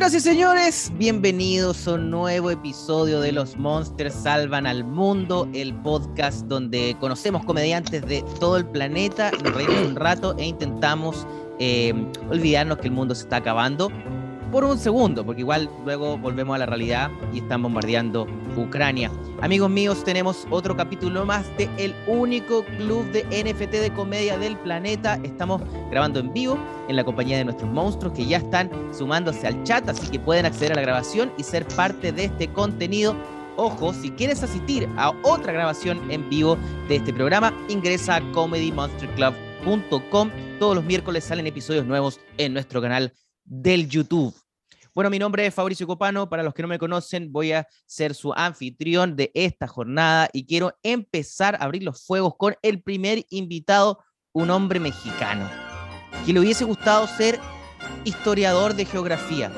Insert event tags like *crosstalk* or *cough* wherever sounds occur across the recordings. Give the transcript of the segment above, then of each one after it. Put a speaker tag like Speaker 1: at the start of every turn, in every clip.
Speaker 1: Señoras y señores, bienvenidos a un nuevo episodio de Los Monsters Salvan al Mundo, el podcast donde conocemos comediantes de todo el planeta, nos reímos un rato e intentamos eh, olvidarnos que el mundo se está acabando por un segundo, porque igual luego volvemos a la realidad y están bombardeando Ucrania. Amigos míos, tenemos otro capítulo más de el único club de NFT de comedia del planeta. Estamos grabando en vivo en la compañía de nuestros monstruos que ya están sumándose al chat, así que pueden acceder a la grabación y ser parte de este contenido. Ojo, si quieres asistir a otra grabación en vivo de este programa, ingresa a comedymonsterclub.com. Todos los miércoles salen episodios nuevos en nuestro canal del YouTube. Bueno, mi nombre es Fabricio Copano. Para los que no me conocen, voy a ser su anfitrión de esta jornada y quiero empezar a abrir los fuegos con el primer invitado, un hombre mexicano, que le hubiese gustado ser historiador de geografía.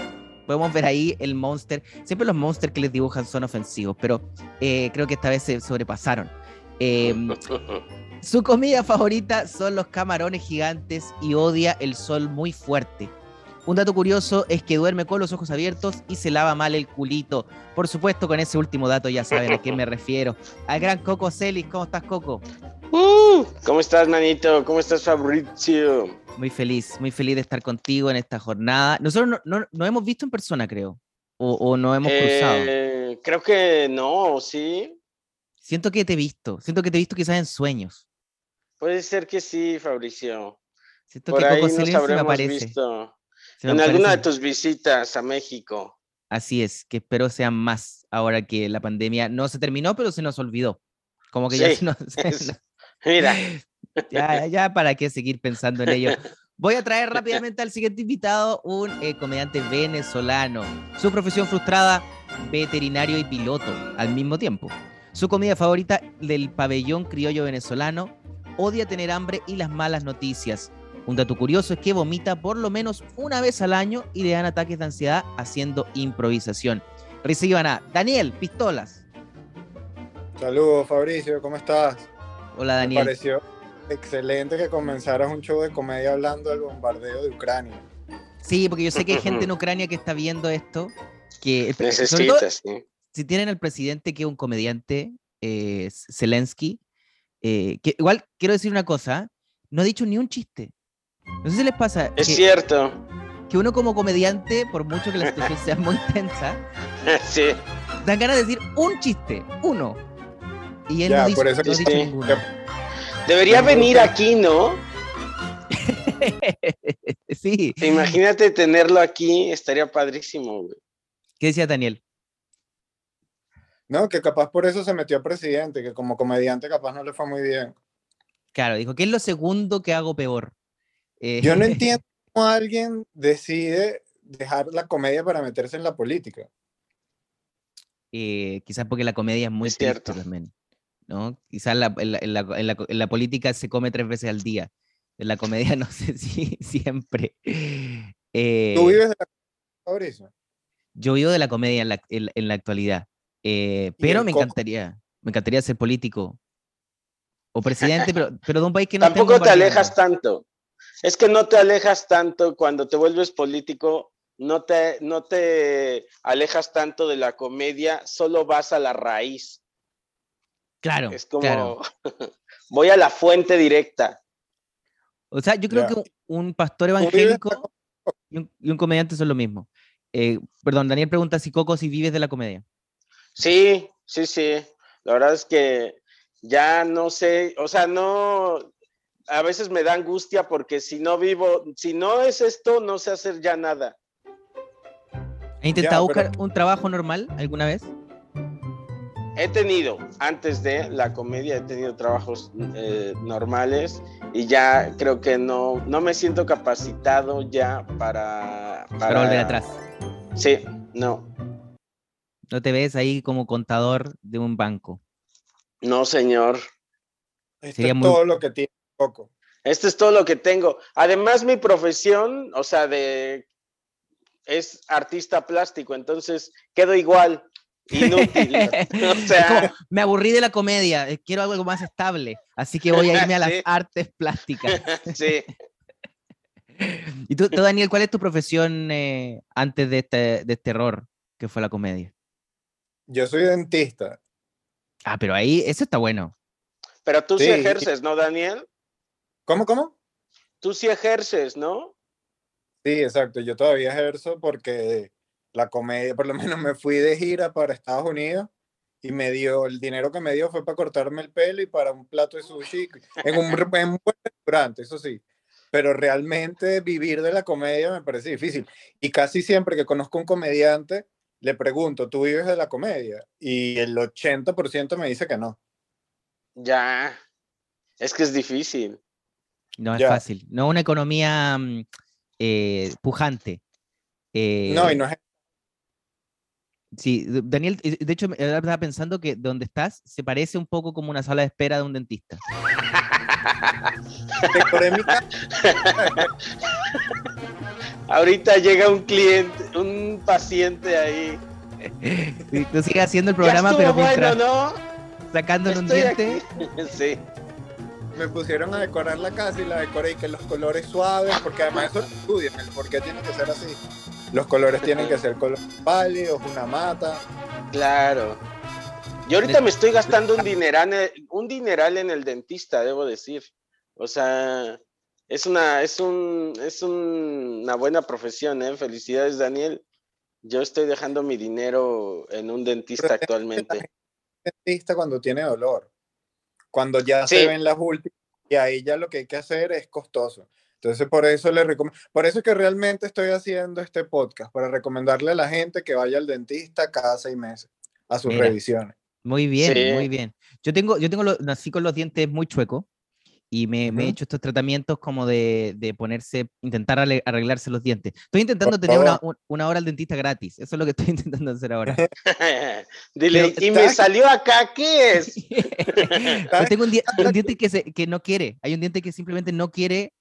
Speaker 1: Podemos ver ahí el monster. Siempre los monsters que les dibujan son ofensivos, pero eh, creo que esta vez se sobrepasaron. Em, *laughs* su comida favorita son los camarones gigantes y odia el sol muy fuerte. Un dato curioso es que duerme con los ojos abiertos y se lava mal el culito. Por supuesto, con ese último dato ya saben a quién me refiero. Al gran Coco Celis. ¿Cómo estás, Coco?
Speaker 2: Uh, ¿Cómo estás, manito? ¿Cómo estás, Fabrizio?
Speaker 1: Muy feliz, muy feliz de estar contigo en esta jornada. Nosotros no, no, hemos visto en persona, creo. O, no hemos cruzado.
Speaker 2: Eh, creo que no, sí.
Speaker 1: Siento que te he visto. Siento que te he visto quizás en sueños.
Speaker 2: Puede ser que sí, Fabricio.
Speaker 1: Siento que Coco Celis me aparece.
Speaker 2: Visto en alguna de tus visitas a México.
Speaker 1: Así es, que espero sean más ahora que la pandemia no se terminó, pero se nos olvidó. Como que ya se nos... *laughs*
Speaker 2: Mira. *laughs*
Speaker 1: Ya, ya, para qué seguir pensando en ello. Voy a traer *laughs* rápidamente al siguiente invitado, un eh, comediante venezolano. Su profesión frustrada, veterinario y piloto al mismo tiempo. Su comida favorita del pabellón criollo venezolano, odia tener hambre y las malas noticias. Un dato curioso es que vomita por lo menos una vez al año y le dan ataques de ansiedad haciendo improvisación. Reciban a Daniel Pistolas.
Speaker 3: Saludos Fabricio, ¿cómo estás?
Speaker 1: Hola Daniel. Me
Speaker 3: pareció excelente que comenzaras un show de comedia hablando del bombardeo de Ucrania.
Speaker 1: Sí, porque yo sé que hay gente en *laughs* Ucrania que está viendo esto. Que,
Speaker 2: Necesitas,
Speaker 1: Si tienen al presidente que es un comediante, eh, Zelensky, eh, que igual quiero decir una cosa, no ha dicho ni un chiste. No sé si les pasa.
Speaker 2: Es cierto.
Speaker 1: Que uno como comediante, por mucho que la *laughs* situación sea muy tensa,
Speaker 2: sí.
Speaker 1: dan ganas de decir un chiste, uno. Y él no, dice, no dicho ninguno.
Speaker 2: Debería venir aquí, ¿no? *laughs*
Speaker 1: sí.
Speaker 2: Imagínate tenerlo aquí, estaría padrísimo, güey.
Speaker 1: ¿Qué decía Daniel?
Speaker 3: No, que capaz por eso se metió a presidente, que como comediante capaz no le fue muy bien.
Speaker 1: Claro, dijo, ¿qué es lo segundo que hago peor?
Speaker 3: Yo no eh, *laughs* entiendo cómo alguien decide dejar la comedia para meterse en la política.
Speaker 1: Eh, quizás porque la comedia es muy cierta también. ¿no? Quizás en, la, política se come tres veces al día. En la comedia *laughs* no sé si siempre.
Speaker 3: Eh, ¿Tú vives de la comedia,
Speaker 1: Yo vivo de la comedia en la, actualidad. pero me encantaría, me encantaría ser político o presidente, *laughs* pero, pero de un país que no
Speaker 2: Tampoco te alejas tanto. Es que no te alejas tanto cuando te vuelves político, no te, no te alejas tanto de la comedia, solo vas a la raíz.
Speaker 1: Claro.
Speaker 2: Es como, *laughs* voy a la fuente directa.
Speaker 1: O sea, yo creo que un, pastor evangélico y un, comediante son lo mismo. Eh, perdón, Daniel pregunta si Coco, si vives de la comedia.
Speaker 2: Sí, sí, sí. La verdad es que ya no sé, o sea, no, a veces me da angustia porque si no vivo, si no es esto, no sé hacer ya nada.
Speaker 1: ¿Has intentado buscar un trabajo normal alguna vez?
Speaker 2: He tenido, antes de la comedia, he tenido trabajos eh, normales y ya creo que no, no me siento capacitado ya para,
Speaker 1: para... volver atrás.
Speaker 2: Sí, no.
Speaker 1: ¿No te ves ahí como contador de un banco?
Speaker 2: No, señor.
Speaker 3: Esto es todo lo que tiene poco.
Speaker 2: Esto es todo lo que tengo. Además, mi profesión, o sea, de es artista plástico, entonces quedo igual. *laughs* Inútil. *laughs*
Speaker 1: me aburrí de la comedia, eh, quiero algo más estable, así que voy a irme a las *laughs* artes plásticas.
Speaker 2: sí.
Speaker 1: ¿Y tú, tú, Daniel, cuál es tu profesión eh, antes de este, de este error que fue la comedia?
Speaker 3: Yo soy dentista.
Speaker 1: Ah, pero ahí, eso está bueno.
Speaker 2: Pero tú sí,
Speaker 3: Sí.
Speaker 2: ejerces, ¿no, Daniel?
Speaker 3: ¿Cómo, cómo?
Speaker 2: Tú sí ejerces, ¿no?
Speaker 3: Sí, exacto. Yo todavía ejerzo porque la comedia, por lo menos *laughs* me fui de gira para Estados Unidos y me dio, el dinero que me dio fue para cortarme el pelo y para un plato de sushi en un, en un buen restaurante, eso sí. Pero realmente vivir de la comedia me parece difícil. Y casi siempre que conozco un comediante, le pregunto, ¿tú vives de la comedia? Y el 80% me dice que no.
Speaker 2: Ya. Es que es difícil.
Speaker 1: No es
Speaker 3: Ya.
Speaker 1: fácil. No una economía mm, eh, pujante. Eh,
Speaker 3: No, y no es
Speaker 1: Sí, Daniel, eh, de hecho, estaba pensando que donde estás se parece un poco como una sala de espera de un dentista. *laughs*
Speaker 2: Ahorita llega un cliente, un paciente ahí. *laughs*
Speaker 1: Sí, Tú sigues haciendo el programa, pero
Speaker 2: bueno,
Speaker 1: mientras
Speaker 2: ¿no?
Speaker 1: sacándole un diente.
Speaker 2: aquí. *laughs* Sí.
Speaker 3: Me pusieron a decorar la casa y la decoré y que los colores suaves, porque además eso estudian, el por qué tiene que ser así. Los colores tienen que ser colores pálidos, una mata.
Speaker 2: Claro. Yo ahorita me estoy gastando un dineral, un dineral en el dentista, debo decir. O sea, es una, es un, es un- una buena profesión, ¿eh? Felicidades, Daniel. Yo estoy dejando mi dinero en un dentista actualmente.
Speaker 3: Dentista cuando tiene dolor. Cuando ya
Speaker 2: Sí.
Speaker 3: se ven las últimas y ahí ya lo que hay que hacer es costoso. Entonces por eso le recomiendo, por eso es que realmente estoy haciendo este podcast, para recomendarle a la gente que vaya al dentista cada seis meses a sus
Speaker 1: Mira.
Speaker 3: revisiones.
Speaker 1: Muy bien,
Speaker 2: Sí.
Speaker 1: muy bien. Yo tengo, yo tengo los, nací con los dientes muy chuecos y me, me he hecho estos tratamientos como de, de ponerse, intentar arre- arreglarse los dientes. Estoy intentando tener una, una hora al dentista gratis. Eso es lo que estoy *laughs* intentando hacer ahora. *laughs*
Speaker 2: Dile,
Speaker 1: Pero
Speaker 2: y me *laughs* salió acá, ¿qué es?
Speaker 1: Pero tengo un, di- un diente que, se- que no quiere. Hay un diente que simplemente no quiere.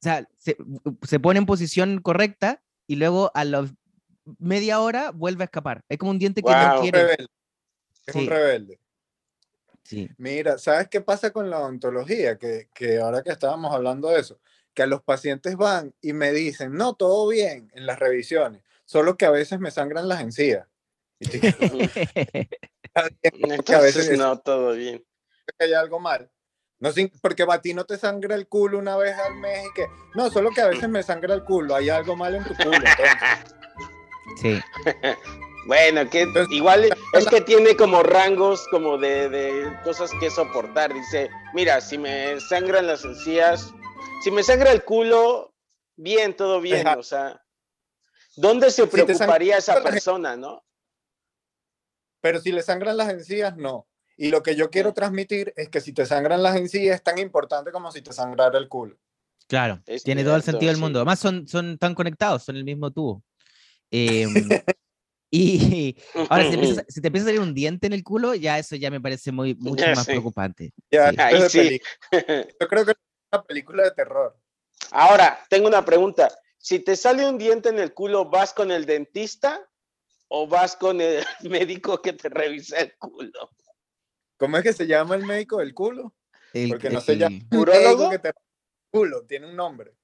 Speaker 1: O sea, se, se pone en posición correcta y luego a la media hora vuelve a escapar. Es como un diente que no
Speaker 2: Guau.
Speaker 3: Un
Speaker 1: quiere.
Speaker 3: rebelde. Es
Speaker 1: Sí.
Speaker 3: un rebelde.
Speaker 1: Sí.
Speaker 3: Mira, ¿sabes qué pasa con la odontología? Que, que ahora que estábamos hablando de eso, que a los pacientes van y me dicen, no, todo bien en las revisiones, solo que a veces me sangran las encías. Y te digo, *laughs* "Está bien, *laughs* porque a veces
Speaker 2: Entonces, no, todo bien.
Speaker 3: que hay algo mal. No, sin- porque a ti no te sangra el culo una vez al mes y que, no, solo que a veces me sangra el culo, hay algo mal en tu culo. entonces.
Speaker 1: sí. *laughs*
Speaker 2: Bueno, que
Speaker 3: Entonces,
Speaker 2: igual es que tiene como rangos como de, de cosas que soportar. Dice, mira, si me sangran las encías, si me sangra el culo, bien, todo bien.
Speaker 3: Ajá.
Speaker 2: O sea, ¿dónde se preocuparía esa persona, no?
Speaker 3: Pero si le sangran las encías, no. Y lo que yo quiero transmitir es que si te sangran las encías es tan importante como si te sangrara el culo.
Speaker 1: Claro,
Speaker 2: Es
Speaker 1: tiene todo el sentido del
Speaker 2: sí.
Speaker 1: mundo. Además, son, son tan conectados, son el mismo tubo. Em, *laughs* y ahora, si te, empieza, si te empieza a salir un diente en el culo, ya eso ya me parece muy, mucho
Speaker 2: Ya
Speaker 1: más
Speaker 2: sí.
Speaker 1: preocupante.
Speaker 3: Ya,
Speaker 1: Sí.
Speaker 3: es
Speaker 2: Ahí sí. *laughs*
Speaker 3: Yo creo que es una película de terror.
Speaker 2: Ahora, tengo una pregunta. Si te sale un diente en el culo, ¿vas con el dentista o vas con el *laughs* médico que te revisa el culo?
Speaker 3: ¿Cómo es que se llama el médico del culo?
Speaker 1: El-
Speaker 3: Porque no
Speaker 1: el-
Speaker 3: se llama
Speaker 2: ¿Urólogo?
Speaker 3: que te culo, tiene un nombre.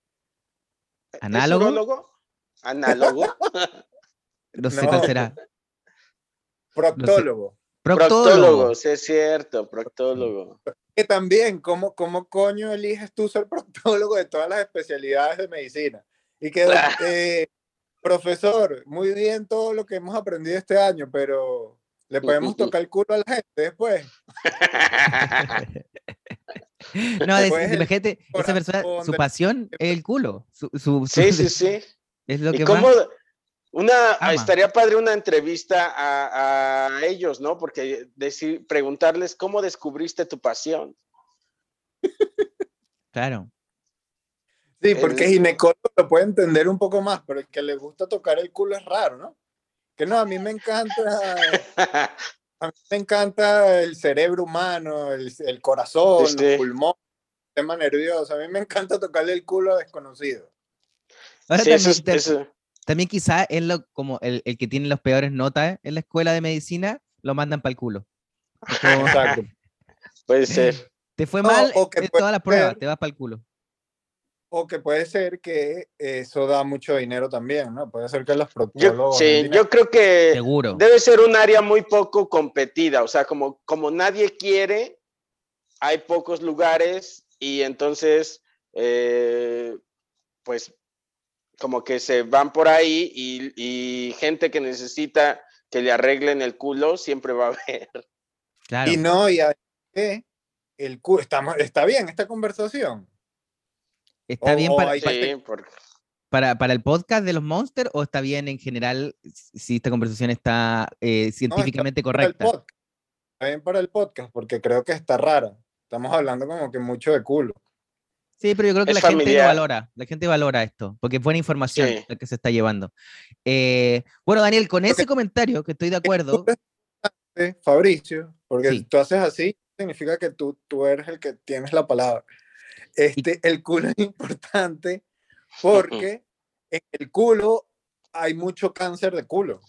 Speaker 2: ¿Es
Speaker 1: ¿Análogo?
Speaker 2: urólogo? ¿Análogo? *laughs*
Speaker 1: No sé
Speaker 3: No.
Speaker 1: cuál será. *laughs*
Speaker 3: Proctólogo.
Speaker 1: Proctólogo.
Speaker 2: Proctólogo, sí es cierto, proctólogo.
Speaker 3: Que también, ¿cómo, ¿cómo coño eliges tú ser *laughs* proctólogo de todas las especialidades de medicina? Y que, eh, profesor, muy bien todo lo que hemos aprendido este año, pero le podemos *laughs* tocar el culo a la gente después.
Speaker 1: No, de-
Speaker 3: Después el
Speaker 1: imagínate, esa persona, su pasión es el culo. Su, su-
Speaker 2: Sí,
Speaker 1: su-
Speaker 2: sí, sí.
Speaker 1: Es lo
Speaker 2: ¿Y
Speaker 1: que
Speaker 2: cómo?
Speaker 1: más.
Speaker 2: Una,
Speaker 1: ama.
Speaker 2: estaría padre una entrevista a, a ellos, ¿no? Porque decir, preguntarles cómo descubriste tu pasión.
Speaker 1: Claro.
Speaker 3: Sí, porque
Speaker 2: El-
Speaker 3: ginecólogo lo puede entender un poco más, pero el que le gusta tocar el culo es raro, ¿no? Que no, a mí me encanta, *laughs* a mí me encanta el cerebro humano, el, el corazón,
Speaker 2: Sí.
Speaker 3: los pulmones, el sistema nervioso. A mí me encanta tocarle el culo a desconocidos.
Speaker 1: Ahora
Speaker 2: Sí,
Speaker 1: también,
Speaker 2: eso-
Speaker 1: también quizá es lo, como el, el que tiene las peores notas en la escuela de medicina, lo mandan para el culo. Es como,
Speaker 3: Exacto. *laughs*
Speaker 2: puede ser.
Speaker 1: te fue mal
Speaker 3: o que
Speaker 1: en todas las pruebas,
Speaker 3: ser-
Speaker 1: te vas para el culo.
Speaker 3: o que puede ser que eso da mucho dinero también, ¿no? Puede ser que los proctólogos...
Speaker 2: sí, yo creo que
Speaker 1: Seguro.
Speaker 2: debe ser un área muy poco competida, o sea, como, como nadie quiere, hay pocos lugares y entonces, eh, pues, como que se van por ahí y, y gente que necesita que le arreglen el culo siempre va a *laughs* haber.
Speaker 1: Claro.
Speaker 3: Y no, y que el cu- estamos, está bien esta conversación.
Speaker 1: ¿Está
Speaker 3: o-
Speaker 1: bien para,
Speaker 3: hay-
Speaker 1: pa-
Speaker 2: Sí, porque
Speaker 1: para, para el podcast de los Monsters o está bien en general si esta conversación está eh, científicamente
Speaker 3: Para el
Speaker 1: correcta?
Speaker 3: podcast. Está bien para el podcast, porque creo que está rara. Estamos hablando como que mucho de culo.
Speaker 1: Sí, pero yo creo que
Speaker 2: Es
Speaker 1: la gente lo valora, la gente valora esto, porque es buena información
Speaker 2: Sí.
Speaker 1: la que se está llevando. Eh, bueno, Daniel, con ese
Speaker 3: que-
Speaker 1: comentario, que estoy de acuerdo,
Speaker 3: Fabricio, porque
Speaker 1: Sí.
Speaker 3: tú haces así, significa que tú, tú eres el que tienes la palabra. Este, el culo es importante porque en el culo hay mucho cáncer de culo.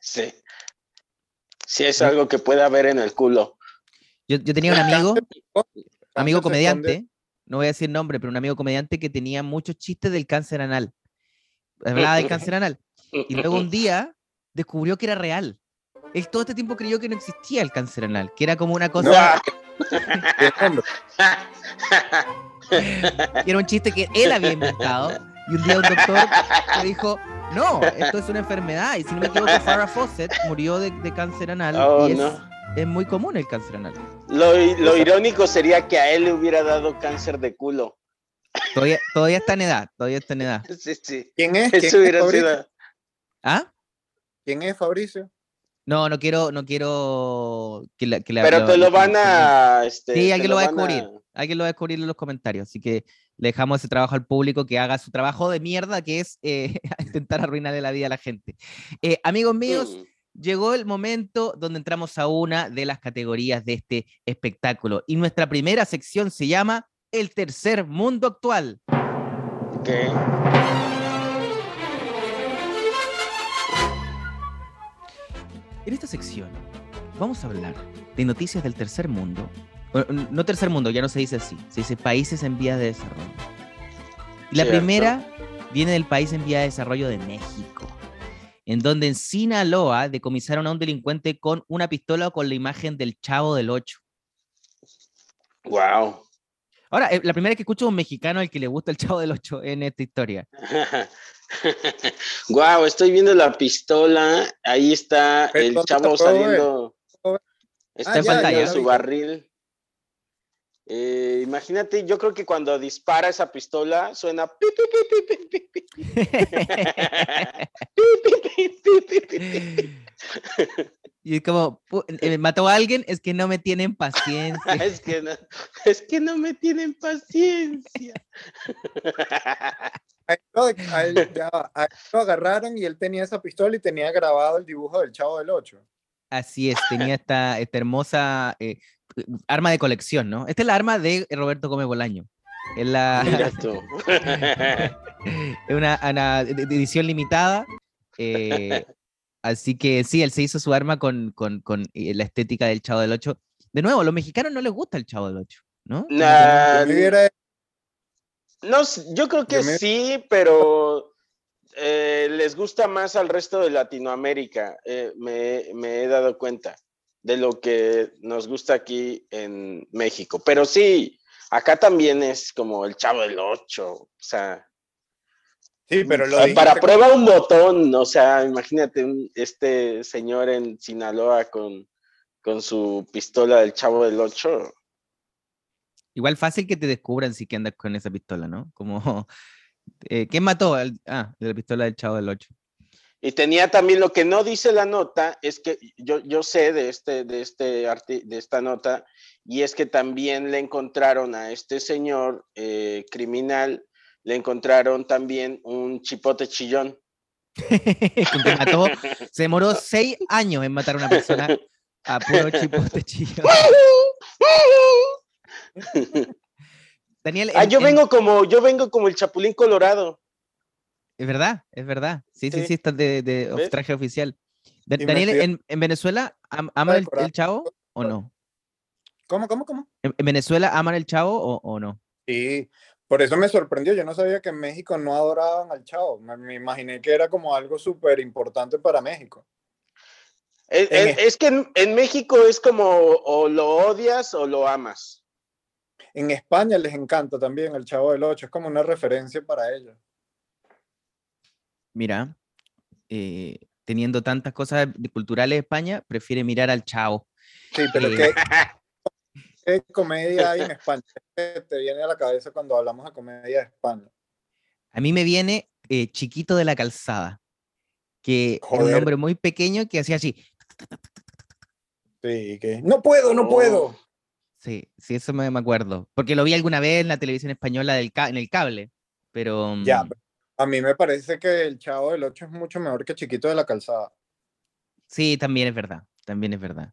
Speaker 2: sí. Sí, es algo que puede haber en el culo.
Speaker 1: yo, yo tenía un amigo, amigo comediante,
Speaker 3: esconde-
Speaker 1: no voy a decir nombre, pero un amigo comediante que tenía muchos chistes del cáncer anal. Hablaba del cáncer anal. Y luego un día descubrió que era real. Él todo este tiempo creyó que no existía el cáncer anal, que era como una cosa, *laughs* que era un chiste que él había inventado. Y un día un doctor le dijo, no, esto es una enfermedad. Y si no me equivoco, Farrah Fawcett murió de, de cáncer anal.
Speaker 2: Oh,
Speaker 1: y es,
Speaker 2: no.
Speaker 1: es muy común el cáncer anal.
Speaker 2: Lo, lo irónico sería que a él le hubiera dado cáncer de culo.
Speaker 1: Todavía, todavía está en edad, todavía está en edad.
Speaker 2: Sí, sí.
Speaker 3: ¿Quién es? ¿Quién
Speaker 2: Eso
Speaker 3: es,
Speaker 2: hubiera
Speaker 3: Fabricio?
Speaker 2: sido.
Speaker 1: ¿Ah?
Speaker 3: ¿Quién es Fabricio?
Speaker 1: No, no quiero, no quiero que la, que la-
Speaker 2: Pero
Speaker 1: la-
Speaker 2: te lo van a. Este,
Speaker 1: Sí, alguien lo va a descubrir. Alguien lo va a descubrir en los comentarios. Así que le dejamos ese trabajo al público que haga su trabajo de mierda, que es eh, *laughs* intentar arruinarle la vida a la gente. Eh, amigos míos,
Speaker 2: Mm.
Speaker 1: Llegó el momento donde entramos a una de las categorías de este espectáculo. Y nuestra primera sección se llama El tercer mundo actual.
Speaker 2: Ok.
Speaker 1: En esta sección vamos a hablar de noticias del tercer mundo. No tercer mundo, ya no se dice así, se dice países en vías de desarrollo. Y la
Speaker 2: Cierto.
Speaker 1: primera viene del país en vía de desarrollo de México, en donde en Sinaloa decomisaron a un delincuente con una pistola con la imagen del Chavo del Ocho.
Speaker 2: Wow.
Speaker 1: Ahora, eh, la primera vez que escucho a un mexicano al que le gusta el Chavo del Ocho en esta historia. *laughs*
Speaker 2: Wow, estoy viendo la pistola. Ahí está el
Speaker 3: ¿dónde
Speaker 2: chavo saliendo. Está
Speaker 3: Ah,
Speaker 1: ya,
Speaker 2: saliendo
Speaker 1: ya
Speaker 2: su
Speaker 3: vi.
Speaker 2: barril. Eh, imagínate, yo creo que cuando dispara esa pistola suena.
Speaker 1: y es como, eh, mató a alguien, es que no me tienen paciencia. *laughs*
Speaker 2: Es que no, es que no me tienen paciencia.
Speaker 3: A él, lo, a él- a él lo agarraron y él tenía esa pistola y tenía grabado el dibujo del Chavo del Ocho.
Speaker 1: Así es, tenía esta, esta hermosa eh, arma de colección, ¿no? Esta es la arma de Roberto Gómez Bolaño. Es, la, *laughs*
Speaker 2: Mira *laughs* tú.
Speaker 1: es una, edición limitada. eh, así que sí, él se hizo su arma con, con, con, eh, la estética del Chavo del Ocho. De nuevo, a los mexicanos no les gusta el Chavo del Ocho, ¿no? No-
Speaker 2: Nah,
Speaker 3: Yo
Speaker 2: No, creo que sí, pero eh, les gusta más al resto de Latinoamérica. eh, me, me he dado cuenta de lo que nos gusta aquí en México. Pero sí, acá también es como el chavo del ocho. O sea,
Speaker 3: Sí, pero lo
Speaker 2: para
Speaker 3: dijiste
Speaker 2: prueba un botón. O sea, imagínate un- este señor en Sinaloa con, con su pistola del chavo del ocho.
Speaker 1: Igual fácil que te descubran si que andas con esa pistola, ¿no? Como, *laughs* eh, ¿quién mató? al- ah, de la pistola del Chavo del Ocho.
Speaker 2: Y tenía también lo que no dice la nota, es que yo, yo sé de, este, de, este arti- de esta nota, y es que también le encontraron a este señor eh, criminal, le encontraron también un chipote chillón. *laughs*
Speaker 1: Que mató, se demoró *laughs* seis años en matar a una persona a puro chipote chillo. *laughs* Daniel,
Speaker 2: ah, yo
Speaker 1: en-
Speaker 2: vengo como, yo vengo como el chapulín colorado.
Speaker 1: Es verdad, es verdad. Sí, sí,
Speaker 2: Sí.
Speaker 1: sí, está de, de of-
Speaker 2: ¿Ves?
Speaker 1: traje oficial. Daniel, en, en Venezuela am- aman el, chavo o no?
Speaker 3: ¿Cómo, cómo, cómo?
Speaker 1: ¿En, en Venezuela aman el chavo o, o no?
Speaker 3: Sí, Por eso me sorprendió, yo no sabía que en México no adoraban al chavo, me, me imaginé que era como algo súper importante para México.
Speaker 2: Es,
Speaker 3: En
Speaker 2: es- es que en, en México es como o lo odias o lo amas.
Speaker 3: En España les encanta también el Chavo del Ocho, es como una referencia para ellos.
Speaker 1: Mira, eh, teniendo tantas cosas culturales de España, prefiere mirar al chavo.
Speaker 3: Sí, pero
Speaker 1: Eh.
Speaker 3: ¿qué, *laughs* qué comedia hay en España? ¿Qué te viene a la cabeza cuando hablamos de comedia de España?
Speaker 1: A mí me viene eh, Chiquito de la Calzada, que era un hombre muy pequeño que hacía así.
Speaker 3: Sí, que no puedo, no puedo.
Speaker 2: Oh,
Speaker 1: Sí, sí, eso me, me acuerdo. Porque lo vi alguna vez en la televisión española del en el cable. Pero.
Speaker 3: Ya,
Speaker 1: mm,
Speaker 3: pero a mí me parece que el Chavo del Ocho es mucho mejor que Chiquito de la Calzada.
Speaker 1: Sí, también es verdad. También es verdad.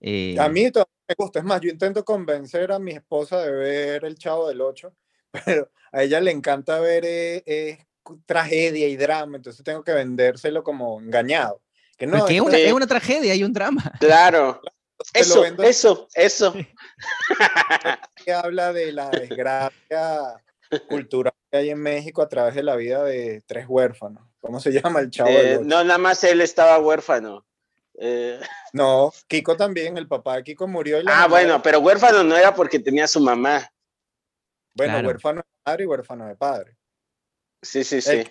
Speaker 1: Eh,
Speaker 3: A mí todavía me gusta, es más, yo intento convencer a mi esposa de ver el Chavo del Ocho, *laughs* pero a ella le encanta ver eh, eh, tragedia y drama, entonces tengo que vendérselo como engañado. Que no,
Speaker 1: es una,
Speaker 2: Sí.
Speaker 1: es una tragedia, hay un drama. *laughs*
Speaker 2: Claro. Eso, eso, *laughs* eso.
Speaker 3: que habla de la desgracia cultural que hay en México a través de la vida de tres huérfanos. ¿Cómo se *laughs* llama el Chavo
Speaker 2: Eh, no, nada más él estaba huérfano. Eh, *laughs*
Speaker 3: No, Kiko también, el papá de Kiko murió. Y la
Speaker 2: ah,
Speaker 3: mamá
Speaker 2: bueno, pero huérfano no era porque tenía su mamá.
Speaker 3: bueno,
Speaker 1: Claro.
Speaker 3: huérfano de madre y huérfano de padre.
Speaker 2: Sí, sí, sí.
Speaker 3: El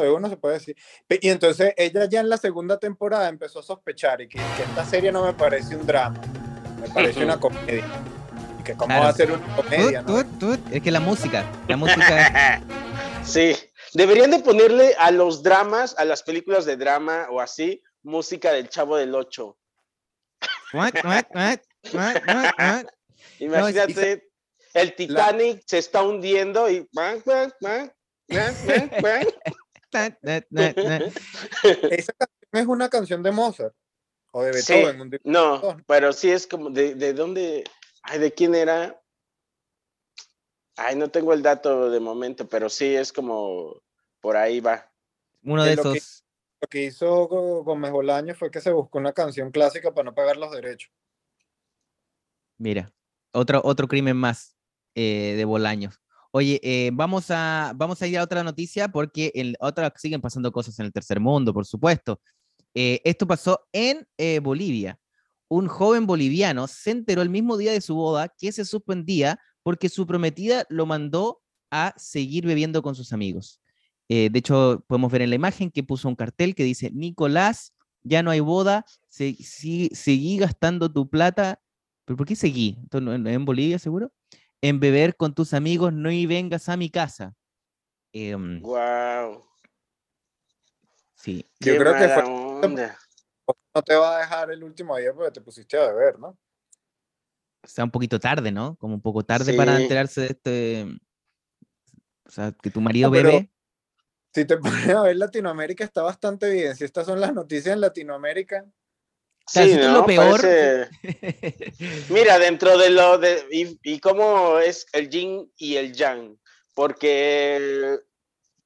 Speaker 3: de uno se puede decir. Y entonces ella ya en la segunda temporada empezó a sospechar y que, que esta serie no me parece un drama, me parece una comedia. Que cómo
Speaker 1: Claro.
Speaker 3: va a ser una comedia, ¿no?
Speaker 1: Tut, tut, tut. Es que la música, la música. *laughs*
Speaker 2: Sí, deberían de ponerle a los dramas, a las películas de drama o así, música del Chavo del Ocho. Imagínate, el Titanic se está hundiendo y...
Speaker 3: Esa canción es una canción de Mozart o de Beethoven.
Speaker 2: no, pero sí es como, ¿de, de dónde? Ay, ¿de quién era? Ay, no tengo el dato de momento, pero sí es como, por ahí va.
Speaker 1: Uno
Speaker 3: De
Speaker 1: de
Speaker 3: lo que-
Speaker 1: esos.
Speaker 3: Lo que hizo Gómez Bolaño fue que se buscó una canción clásica para no pagar los derechos.
Speaker 1: Mira, otro, otro crimen más eh, de Bolaños. Oye, eh, vamos, a, vamos a ir a otra noticia porque en otra siguen pasando cosas en el tercer mundo, por supuesto. Eh, esto pasó en eh, Bolivia. Un joven boliviano se enteró el mismo día de su boda que se suspendía porque su prometida lo mandó a seguir bebiendo con sus amigos. Eh, de hecho, podemos ver en la imagen que puso un cartel que dice, Nicolás, ya no hay boda, se- si- seguí gastando tu plata ¿Pero por qué seguí? ¿Esto no- ¿En, en Bolivia seguro? En beber con tus amigos, no y vengas a mi casa. Em,
Speaker 2: Wow.
Speaker 1: sí,
Speaker 3: Yo creo que fue-
Speaker 2: onda.
Speaker 3: No te va a dejar el último día porque te pusiste a beber, ¿no?
Speaker 1: o sea, un poquito tarde, ¿no? Como un poco tarde para
Speaker 2: Sí.
Speaker 1: enterarse de este... O sea, que tu marido
Speaker 3: pero-
Speaker 1: bebe.
Speaker 3: Si te *laughs* pones a ver Latinoamérica está bastante bien. Si estas son las noticias en Latinoamérica,
Speaker 1: sea,
Speaker 2: Sí,
Speaker 1: si esto es lo
Speaker 2: ¿no?
Speaker 1: peor,
Speaker 2: Parece- *laughs* Mira, dentro de lo de. Y, y cómo es el yin y el yang. Porque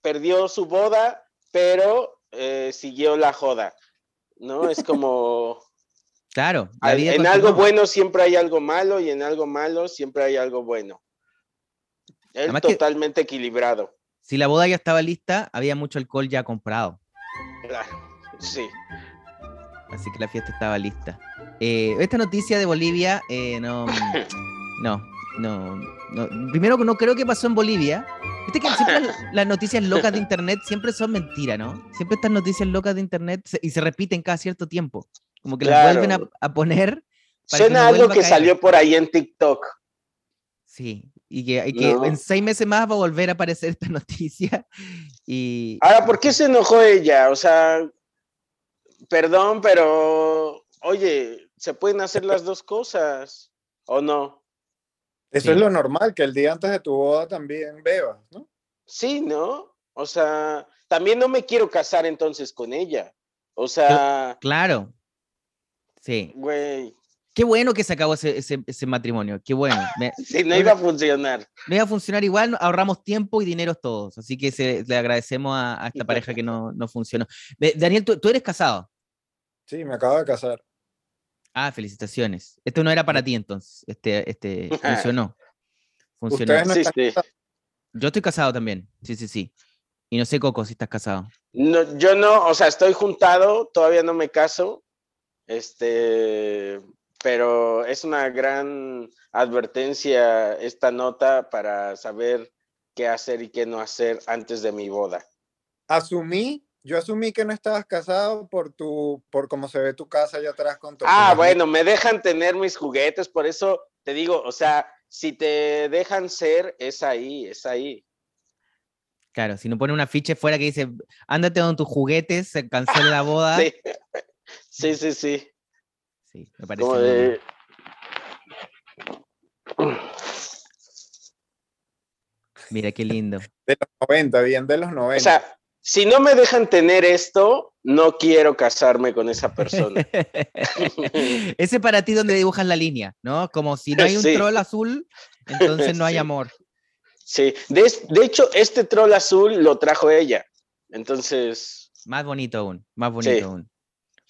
Speaker 2: perdió su boda, pero eh, siguió la joda. ¿No? Es como. *laughs*
Speaker 1: claro, la
Speaker 2: al-
Speaker 1: vida
Speaker 2: en algo bueno siempre hay algo malo y en algo malo siempre hay algo bueno.
Speaker 1: Que-
Speaker 2: totalmente equilibrado.
Speaker 1: Si la boda ya estaba lista, había mucho alcohol ya comprado.
Speaker 2: Claro, Sí.
Speaker 1: Así que la fiesta estaba lista. Eh, esta noticia de Bolivia, eh, no, *laughs* no, no, no. Primero no creo que pasó en Bolivia. Viste que siempre las- *laughs* las noticias locas de internet siempre son mentiras, ¿no? Siempre estas noticias locas de internet se- y se repiten cada cierto tiempo. Como que las vuelven a, a poner. que
Speaker 2: Suena algo que salió por ahí en TikTok.
Speaker 1: Sí, y que, y que
Speaker 2: No.
Speaker 1: en seis meses más va a volver a aparecer esta *laughs* noticia. Y
Speaker 2: Ahora, ¿por qué se enojó ella? O sea, perdón, pero oye, se pueden hacer las dos cosas, ¿o no?
Speaker 3: Eso
Speaker 1: Sí.
Speaker 3: es lo normal, que el día antes de tu boda también bebas, ¿no?
Speaker 2: Sí, ¿no? O sea, también no me quiero casar entonces con ella. O sea,
Speaker 1: claro. Sí.
Speaker 2: güey,
Speaker 1: Qué bueno que se acabó ese, ese- ese matrimonio. Qué bueno.
Speaker 2: Si *laughs* no iba a funcionar.
Speaker 1: no iba a funcionar igual, ahorramos tiempo y dinero todos. Así que se- le agradecemos a, a esta pareja que no, no funcionó. Daniel, ¿tú, tú eres casado.
Speaker 3: Sí, me acabo de casar.
Speaker 1: Ah, felicitaciones. Esto no era para ti entonces. Este, este funcionó. Funcionó.
Speaker 3: No
Speaker 2: Sí, sí.
Speaker 1: Yo estoy casado también, sí, sí, sí. Y no sé, Coco, si estás casado.
Speaker 2: No, yo no, o sea, estoy juntado, todavía no me caso, este, pero es una gran advertencia esta nota para saber qué hacer y qué no hacer antes de mi boda.
Speaker 3: Asumí, yo asumí que no estabas casado por tu, por cómo se ve tu casa allá atrás con tu.
Speaker 2: Ah, bueno, me dejan tener mis juguetes, por eso te digo, o sea, si te dejan ser, es ahí, es ahí.
Speaker 1: Claro, si no pone un afiche fuera que dice, ándate con tus juguetes, se cancela la boda. *laughs*
Speaker 2: Sí, sí, sí. Sí,
Speaker 1: sí me parece.
Speaker 2: Como de...
Speaker 1: Mira qué lindo.
Speaker 3: De los 90, bien de los 90.
Speaker 2: O sea, si no me dejan tener esto, no quiero casarme con esa persona. *laughs*
Speaker 1: Ese para ti donde dibujas la línea, ¿no? Como si no hay un troll azul, entonces no hay amor.
Speaker 2: Sí, de, de, hecho, este troll azul lo trajo ella. Entonces.
Speaker 1: Más bonito aún, más bonito aún.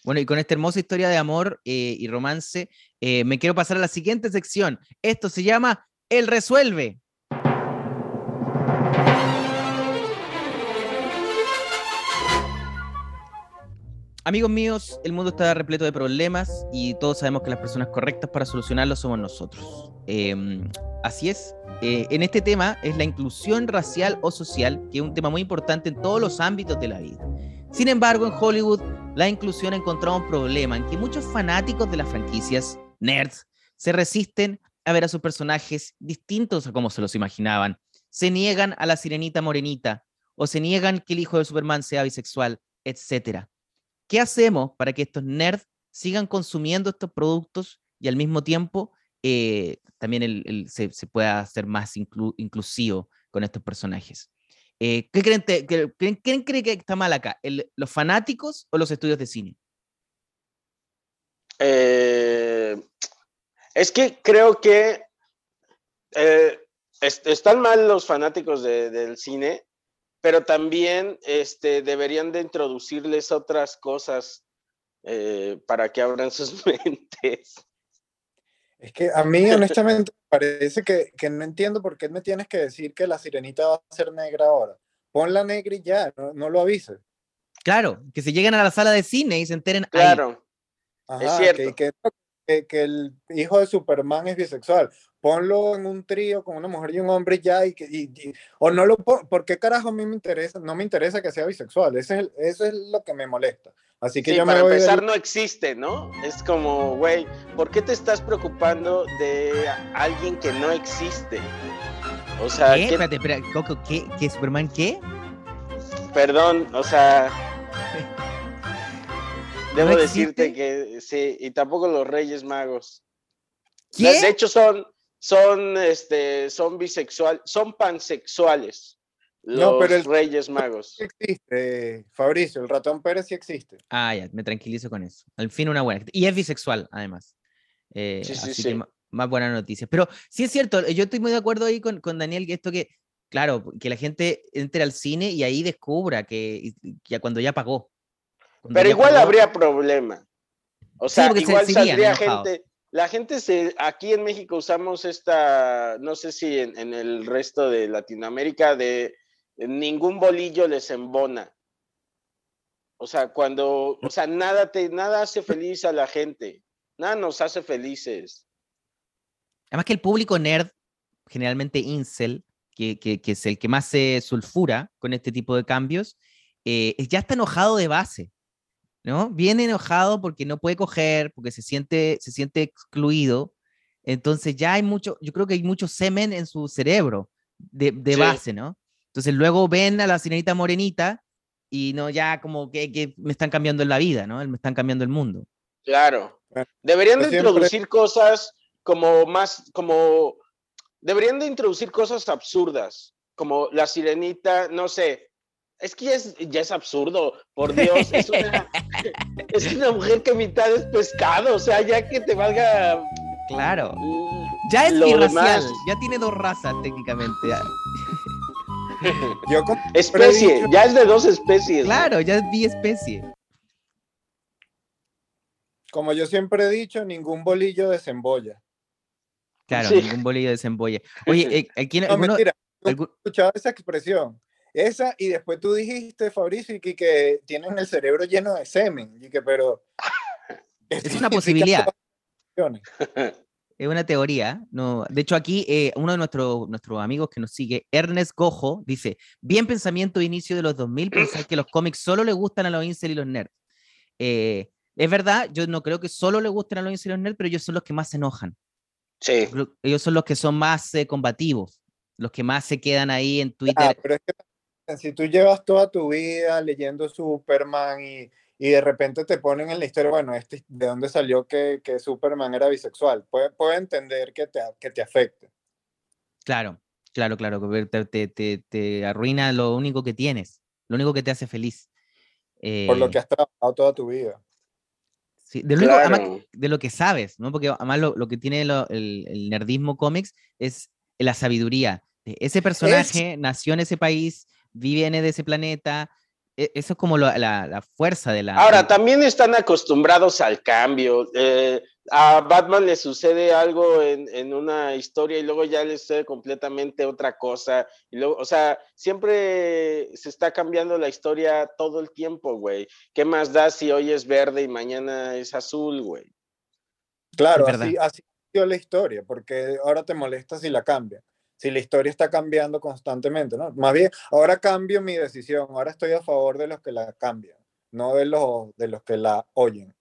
Speaker 1: Bueno, y con esta hermosa historia de amor eh, y romance, eh, me quiero pasar a la siguiente sección. Esto se llama El Resuelve. Amigos míos, el mundo está repleto de problemas y todos sabemos que las personas correctas para solucionarlos somos nosotros. Em, así es. Eh, en este tema es la inclusión racial o social, que es un tema muy importante en todos los ámbitos de la vida. Sin embargo, en Hollywood, la inclusión ha un problema en que muchos fanáticos de las franquicias, nerds, se resisten a ver a sus personajes distintos a como se los imaginaban. Se niegan a la sirenita morenita o se niegan que el hijo de Superman sea bisexual, etc. ¿Qué hacemos para que estos nerds sigan consumiendo estos productos y al mismo tiempo eh, también se, pueda hacer más inclusivo con estos personajes? Eh, ¿Qué creen, ¿Quién cree que está mal acá? ¿Los fanáticos o los estudios de cine?
Speaker 2: Eh, es que creo que están mal los fanáticos del cine pero también este, deberían de introducirles otras cosas eh, para que abran sus *laughs* mentes.
Speaker 3: Es que a mí honestamente *laughs* parece que, que, no entiendo por qué me tienes que decir que la sirenita va a ser negra ahora. Ponla negra y ya, no, no lo avises.
Speaker 1: Claro, que se lleguen a la sala de cine y se enteren.
Speaker 2: Claro, es cierto.
Speaker 3: Que, que, que, el hijo de Superman es bisexual ponlo en un trío con una mujer y un hombre ya y que o no lo ¿por qué carajo a mí me interesa? No me interesa que sea bisexual, eso es, eso es lo que me molesta. Así que yo
Speaker 2: para
Speaker 3: me voy
Speaker 2: empezar no existe, ¿no? Es como, güey, ¿por qué te estás preocupando de alguien que no existe?
Speaker 1: O sea, ¿Qué? Espérate, espérate, Coco, ¿qué? ¿Qué Superman qué?
Speaker 2: Perdón, o sea, debo decirte que sí, y tampoco los Reyes Magos. ¿Qué? De hecho son son, este, son bisexuales, son pansexuales. Los no, pero el Reyes Magos.
Speaker 3: Sí existe, Fabricio, el ratón Pérez sí existe.
Speaker 1: Ah, ya, me tranquilizo con eso. Al fin una buena. Y es bisexual, además. Eh, sí, sí, así sí. Que más buena noticia. Pero sí es cierto, yo estoy muy de acuerdo ahí con, con Daniel, que esto que, claro, que la gente entre al cine y ahí descubra que ya cuando ya pagó.
Speaker 2: Pero igual habría problema. O sea, igual saldría gente, la gente se, aquí en México usamos esta, no sé si en, el resto de Latinoamérica, de ningún bolillo les embona. O sea, cuando, o sea, nada te, nada hace feliz a la gente, nada nos hace felices.
Speaker 1: Además que el público nerd, generalmente incel, que, es el que más se sulfura con este tipo de cambios, eh, ya está enojado de base. ¿No? Viene enojado porque no puede coger, porque se siente, se siente excluido. Entonces ya hay mucho, yo creo que hay mucho semen en su cerebro de, base, ¿no? Entonces luego ven a la sirenita morenita y no, ya como que, me están cambiando en la vida, ¿no? Me están cambiando el mundo.
Speaker 2: Claro. Deberían de introducir cosas como más, como, deberían de introducir cosas absurdas, como la sirenita, no sé, es que ya es, absurdo, por Dios. Es una, *laughs* es una mujer que mitad es pescado, o sea, ya que te valga.
Speaker 1: Claro. Ya es irracial, ya tiene dos razas técnicamente. *laughs*
Speaker 2: Yo especie, ya es de dos especies.
Speaker 1: Claro, ya es biespecie.
Speaker 3: Como yo siempre he dicho, ningún bolillo desembolla.
Speaker 1: Claro, ningún bolillo desembolla. Oye, *laughs* eh, aquí
Speaker 3: no, mentira, escuchado esa expresión. Esa, y después tú dijiste, Fabricio, y que, que tienen el cerebro lleno de semen. Y que, pero. ¿qué *laughs*
Speaker 1: Es una posibilidad. *laughs* Es una teoría. No, de hecho, aquí eh, uno de nuestros, nuestros amigos que nos sigue, Ernest Gojo, dice: Bien pensamiento de inicio de los 2000, pensar que los cómics solo le gustan a los incel y los nerds. Eh, es verdad, yo no creo que solo le gusten a los incel y los nerds, pero ellos son los que más se enojan.
Speaker 2: Sí.
Speaker 1: Ellos son los que son más eh, combativos, los que más se quedan ahí en Twitter.
Speaker 3: Ah, pero es que si tú llevas toda tu vida leyendo Superman y, y de repente te ponen en la historia, bueno, este, ¿de dónde salió que, que Superman era bisexual? Puede, puede entender que te, que te afecte.
Speaker 1: Claro, claro, claro, que te, te, te- te arruina lo único que tienes, lo único que te hace feliz.
Speaker 3: por lo
Speaker 1: Eh,
Speaker 3: que has trabajado toda tu vida.
Speaker 1: sí, de, lo además de lo que sabes, ¿no? Porque además lo, lo que tiene lo- el, el nerdismo cómics es la sabiduría. de Ese personaje nació en ese país, viene de ese planeta, e- eso es como lo- la, la fuerza de la...
Speaker 2: Ahora, también están acostumbrados al cambio. Eh, a Batman le sucede algo en, en una historia y luego ya le sucede completamente otra cosa. Y luego, o sea, siempre se está cambiando la historia todo el tiempo, güey. ¿Qué más da si hoy es verde y mañana es azul, güey?
Speaker 3: Claro,
Speaker 1: verdad.
Speaker 3: así, así dio la historia, porque ahora te molesta si la cambian. Si la historia está cambiando constantemente, ¿no? Más bien, ahora cambio mi decisión, ahora estoy a favor de los que la cambian, no de los, de los que la oyen.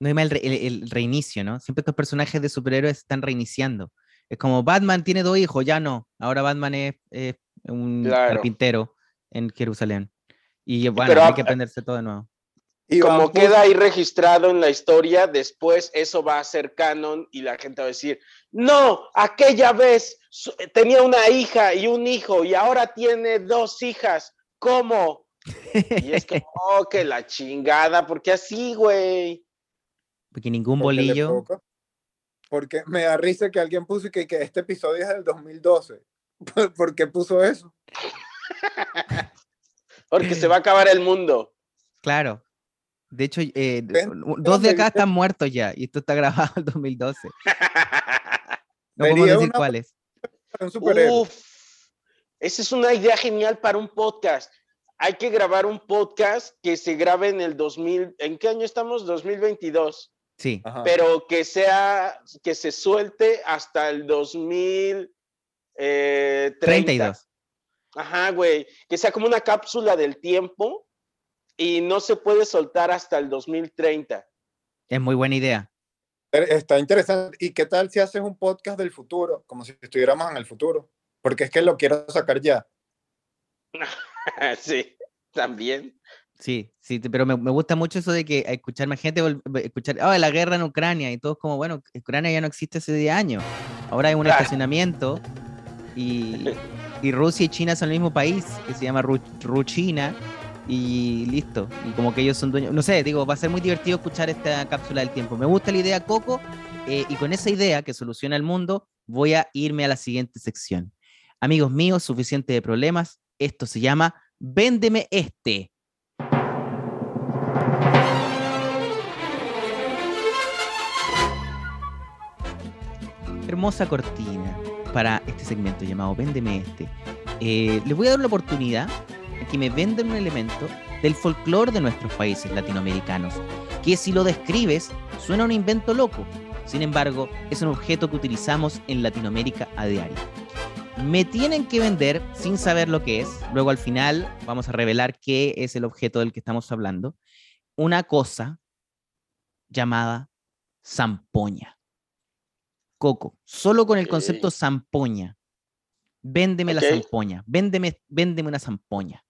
Speaker 1: No hay mal el, re- el- el reinicio, ¿no? Siempre estos personajes de superhéroes están reiniciando. Es como Batman tiene dos hijos, ya no. Ahora Batman es, es un
Speaker 2: Claro.
Speaker 1: carpintero en Jerusalén. Y bueno,
Speaker 2: Pero
Speaker 1: hay que aprenderse todo de nuevo.
Speaker 3: Y
Speaker 2: Como queda ahí registrado en la historia, después eso va a ser canon y la gente va a decir, no, aquella vez tenía una hija y un hijo y ahora tiene dos hijas, ¿cómo? Y es como, *laughs* oh, que la chingada, porque así, güey.
Speaker 1: Porque ningún
Speaker 3: porque
Speaker 1: bolillo.
Speaker 3: Porque me da risa que alguien puso que, que este episodio es del 2012. ¿Por- *laughs* ¿Por qué puso eso? *laughs*
Speaker 2: Porque se va a acabar el mundo.
Speaker 1: Claro. De hecho, eh, dos de acá están muertos ya. Y esto está grabado en 2012. *laughs* No podemos decir
Speaker 3: una-
Speaker 1: cuáles.
Speaker 2: Esa es una idea genial para un podcast. Hay que grabar un podcast que se grabe en el 2000. ¿En qué año estamos? 2022.
Speaker 1: Sí.
Speaker 3: Ajá.
Speaker 2: pero que sea, que se suelte hasta el 2030.
Speaker 1: 32.
Speaker 2: Ajá, güey, que sea como una cápsula del tiempo y no se puede soltar hasta el 2030.
Speaker 1: Es muy buena idea.
Speaker 3: Está interesante. ¿Y qué tal si haces un podcast del futuro? Como si estuviéramos en el futuro. Porque es que lo quiero sacar ya. *laughs*
Speaker 2: sí, también.
Speaker 1: Sí, sí, pero me, me gusta mucho eso de que escuchar más gente, escuchar, ah, la guerra en Ucrania y todos como, bueno, Ucrania ya no existe hace 10 años. Ahora hay un
Speaker 2: Claro.
Speaker 1: estacionamiento y, *laughs* y Rusia y China son el mismo país que se llama Ru- Ruchina y listo. Y como que ellos son dueños, no sé, digo, va a ser muy divertido escuchar esta cápsula del tiempo. Me gusta la idea, Coco, eh, y con esa idea que soluciona el mundo, voy a irme a la siguiente sección. Amigos míos, suficiente de problemas. Esto se llama Véndeme este. Hermosa cortina para este segmento llamado Véndeme este. Eh, les voy a dar la oportunidad que me vendan un elemento del folclore de nuestros países latinoamericanos, que si lo describes suena un invento loco. Sin embargo, es un objeto que utilizamos en Latinoamérica a diario. Me tienen que vender sin saber lo que es. Luego al final vamos a revelar qué es el objeto del que estamos hablando. Una cosa llamada zampoña. Coco, solo con el concepto zampoña. Véndeme la zampoña. Véndeme, véndeme una zampoña,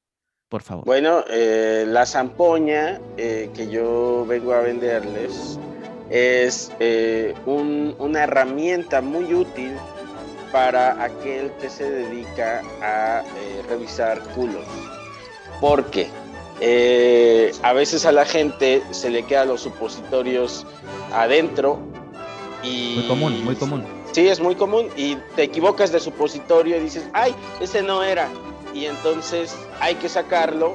Speaker 1: por favor.
Speaker 2: Bueno, eh, la zampoña eh, que yo vengo a venderles es eh, un- una herramienta muy útil para aquel que se dedica a eh, revisar culos. Porque eh, a veces a la gente se le quedan los supositorios adentro y...
Speaker 1: Muy común, muy común.
Speaker 2: Sí, es muy común y te equivocas de supositorio y dices, ay, ese no era. Y entonces hay que sacarlo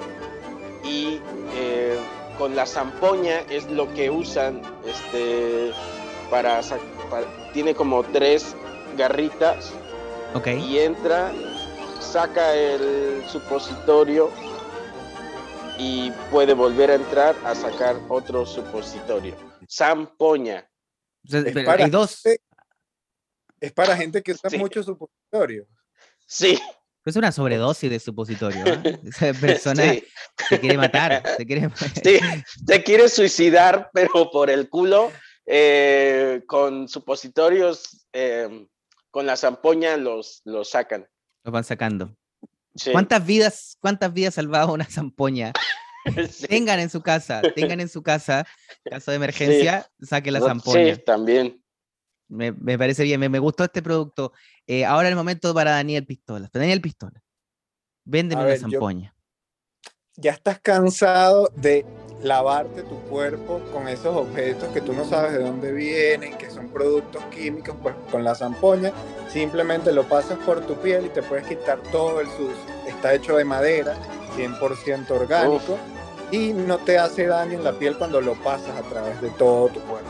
Speaker 2: y eh, con la zampoña es lo que usan este, para, para- Tiene como tres garritas
Speaker 1: Ok.
Speaker 2: y entra saca el supositorio y puede volver a entrar a sacar otro supositorio. Zampoña.
Speaker 3: Es para
Speaker 1: hay dos.
Speaker 3: gente- Es para gente que usa
Speaker 2: Sí.
Speaker 3: mucho supositorio.
Speaker 2: Sí.
Speaker 1: Es una sobredosis de supositorio. ¿ah? *laughs* Esa persona
Speaker 2: Sí,
Speaker 1: se quiere matar. Se quiere... *laughs*
Speaker 2: sí. Te quieres suicidar, pero por el culo, eh, con supositorios, eh, con la zampoña los, los sacan.
Speaker 1: Los van sacando.
Speaker 2: Sí,
Speaker 1: ¿Cuántas vidas, cuántas vidas salvado una zampoña? *laughs*
Speaker 2: sí.
Speaker 1: Tengan en su casa, tengan en su casa, caso de emergencia, saque la zampoña.
Speaker 2: Sí, también.
Speaker 1: Me, me parece bien, me, me gustó este producto. Eh, ahora es el momento para Daniel Pistola. Daniel Pistola, véndeme una
Speaker 3: ver, yo-
Speaker 1: zampoña.
Speaker 3: Ya estás cansado de lavarte tu cuerpo con esos objetos que tú no sabes de dónde vienen, que son productos químicos, pues con la zampoña simplemente lo pasas por tu piel y te puedes quitar todo el sucio. Está hecho de madera, 100% orgánico y no te hace daño en la piel cuando lo pasas a través de todo tu cuerpo.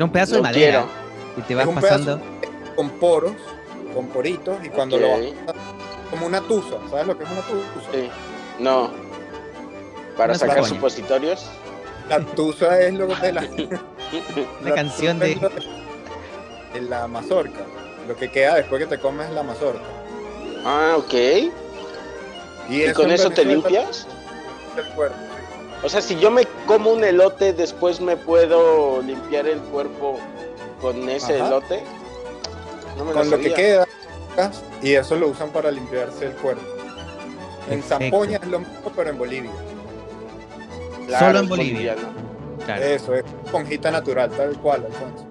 Speaker 1: Es un pedazo de
Speaker 2: No
Speaker 1: madera
Speaker 2: quiero.
Speaker 1: y te vas
Speaker 3: un pedazo
Speaker 1: pasando.
Speaker 3: Con poros, con poritos y cuando lo vas como una tusa, ¿sabes lo que es una tusa?
Speaker 2: Sí. No. Para
Speaker 1: Una
Speaker 2: sacar supositorios.
Speaker 3: La tusa es lo de la, *laughs*
Speaker 1: La canción de.
Speaker 3: la mazorca. Lo que queda después que te comes la mazorca.
Speaker 2: Ah, ok.
Speaker 3: Y,
Speaker 2: ¿Y
Speaker 3: eso
Speaker 2: con eso te limpias?
Speaker 3: el cuerpo, sí.
Speaker 2: O sea, si yo me como un elote, después me puedo limpiar el cuerpo con ese
Speaker 3: Ajá.
Speaker 2: elote. No me
Speaker 3: Con lo que
Speaker 2: sabía.
Speaker 3: queda y eso lo usan para limpiarse el cuerpo. En. Zampoña es lo mismo, pero en Bolivia.
Speaker 2: Claro,
Speaker 1: Solo en Bolivia. Claro.
Speaker 3: Eso es esponjita natural, tal cual, Alfonso.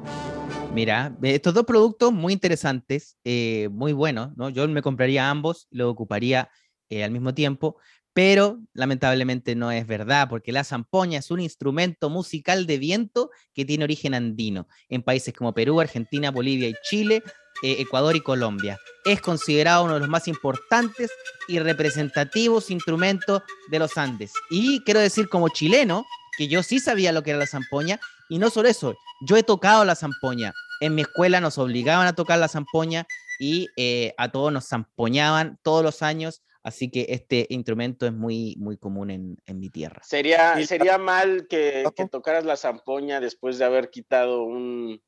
Speaker 1: Mira, estos dos productos muy interesantes, eh, muy buenos, ¿no? Yo me compraría ambos, lo ocuparía eh, al mismo tiempo, pero lamentablemente no es verdad, porque la zampoña es un instrumento musical de viento que tiene origen andino en países como Perú, Argentina, Bolivia y Chile, eh, Ecuador y Colombia. Es considerado uno de los más importantes y representativos instrumentos de los Andes. Y quiero decir como chileno, que yo sí sabía lo que era la zampoña, y no solo eso, yo he tocado la zampoña. En mi escuela nos obligaban a tocar la zampoña y eh, a todos nos zampoñaban todos los años, así que este instrumento es muy, muy común en, en mi tierra.
Speaker 2: Sería,
Speaker 3: Y-
Speaker 2: sería mal que, tocaras la zampoña después de haber quitado un...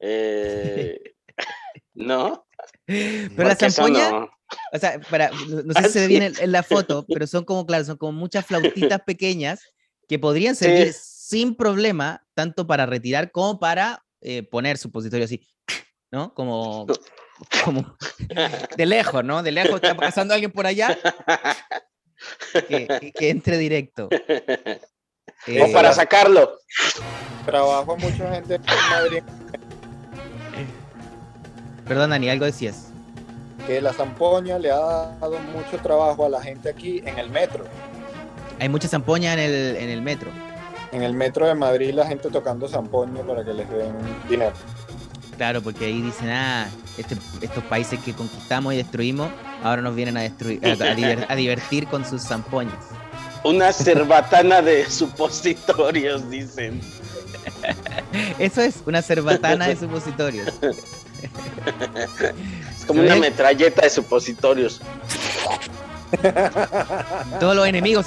Speaker 2: eh, *laughs* *laughs* ¿No?
Speaker 1: Pero la
Speaker 2: Porque
Speaker 1: zampoña,
Speaker 2: no.
Speaker 1: o sea, para, no sé si se ve bien en, en la foto, *laughs* pero son como, claro, son como muchas flautitas pequeñas que podrían servir sin problema, tanto para retirar como para eh, poner supositorio así, ¿no? Como, *laughs* como de lejos, ¿no? De lejos está pasando alguien por allá que, entre directo. *laughs*
Speaker 2: o
Speaker 1: Eh,
Speaker 2: para sacarlo.
Speaker 3: Trabajo a mucha gente en Madrid
Speaker 1: Perdón, Dani, algo decías.
Speaker 3: que la zampoña le ha dado mucho trabajo a la gente aquí en el metro.
Speaker 1: Hay mucha zampoña en el, en el metro.
Speaker 3: En el metro de Madrid la gente tocando zampoña para que les den dinero.
Speaker 1: Claro, porque ahí dicen, ah, este- estos países que conquistamos y destruimos, ahora nos vienen a, destruir, a, a diver- a divertir con sus zampoñas.
Speaker 2: Una cerbatana de supositorios, dicen. *laughs*
Speaker 1: Eso es, una cerbatana de supositorios.
Speaker 2: Es como
Speaker 1: ¿Lo
Speaker 2: una metralleta de supositorios.
Speaker 1: Todos los enemigos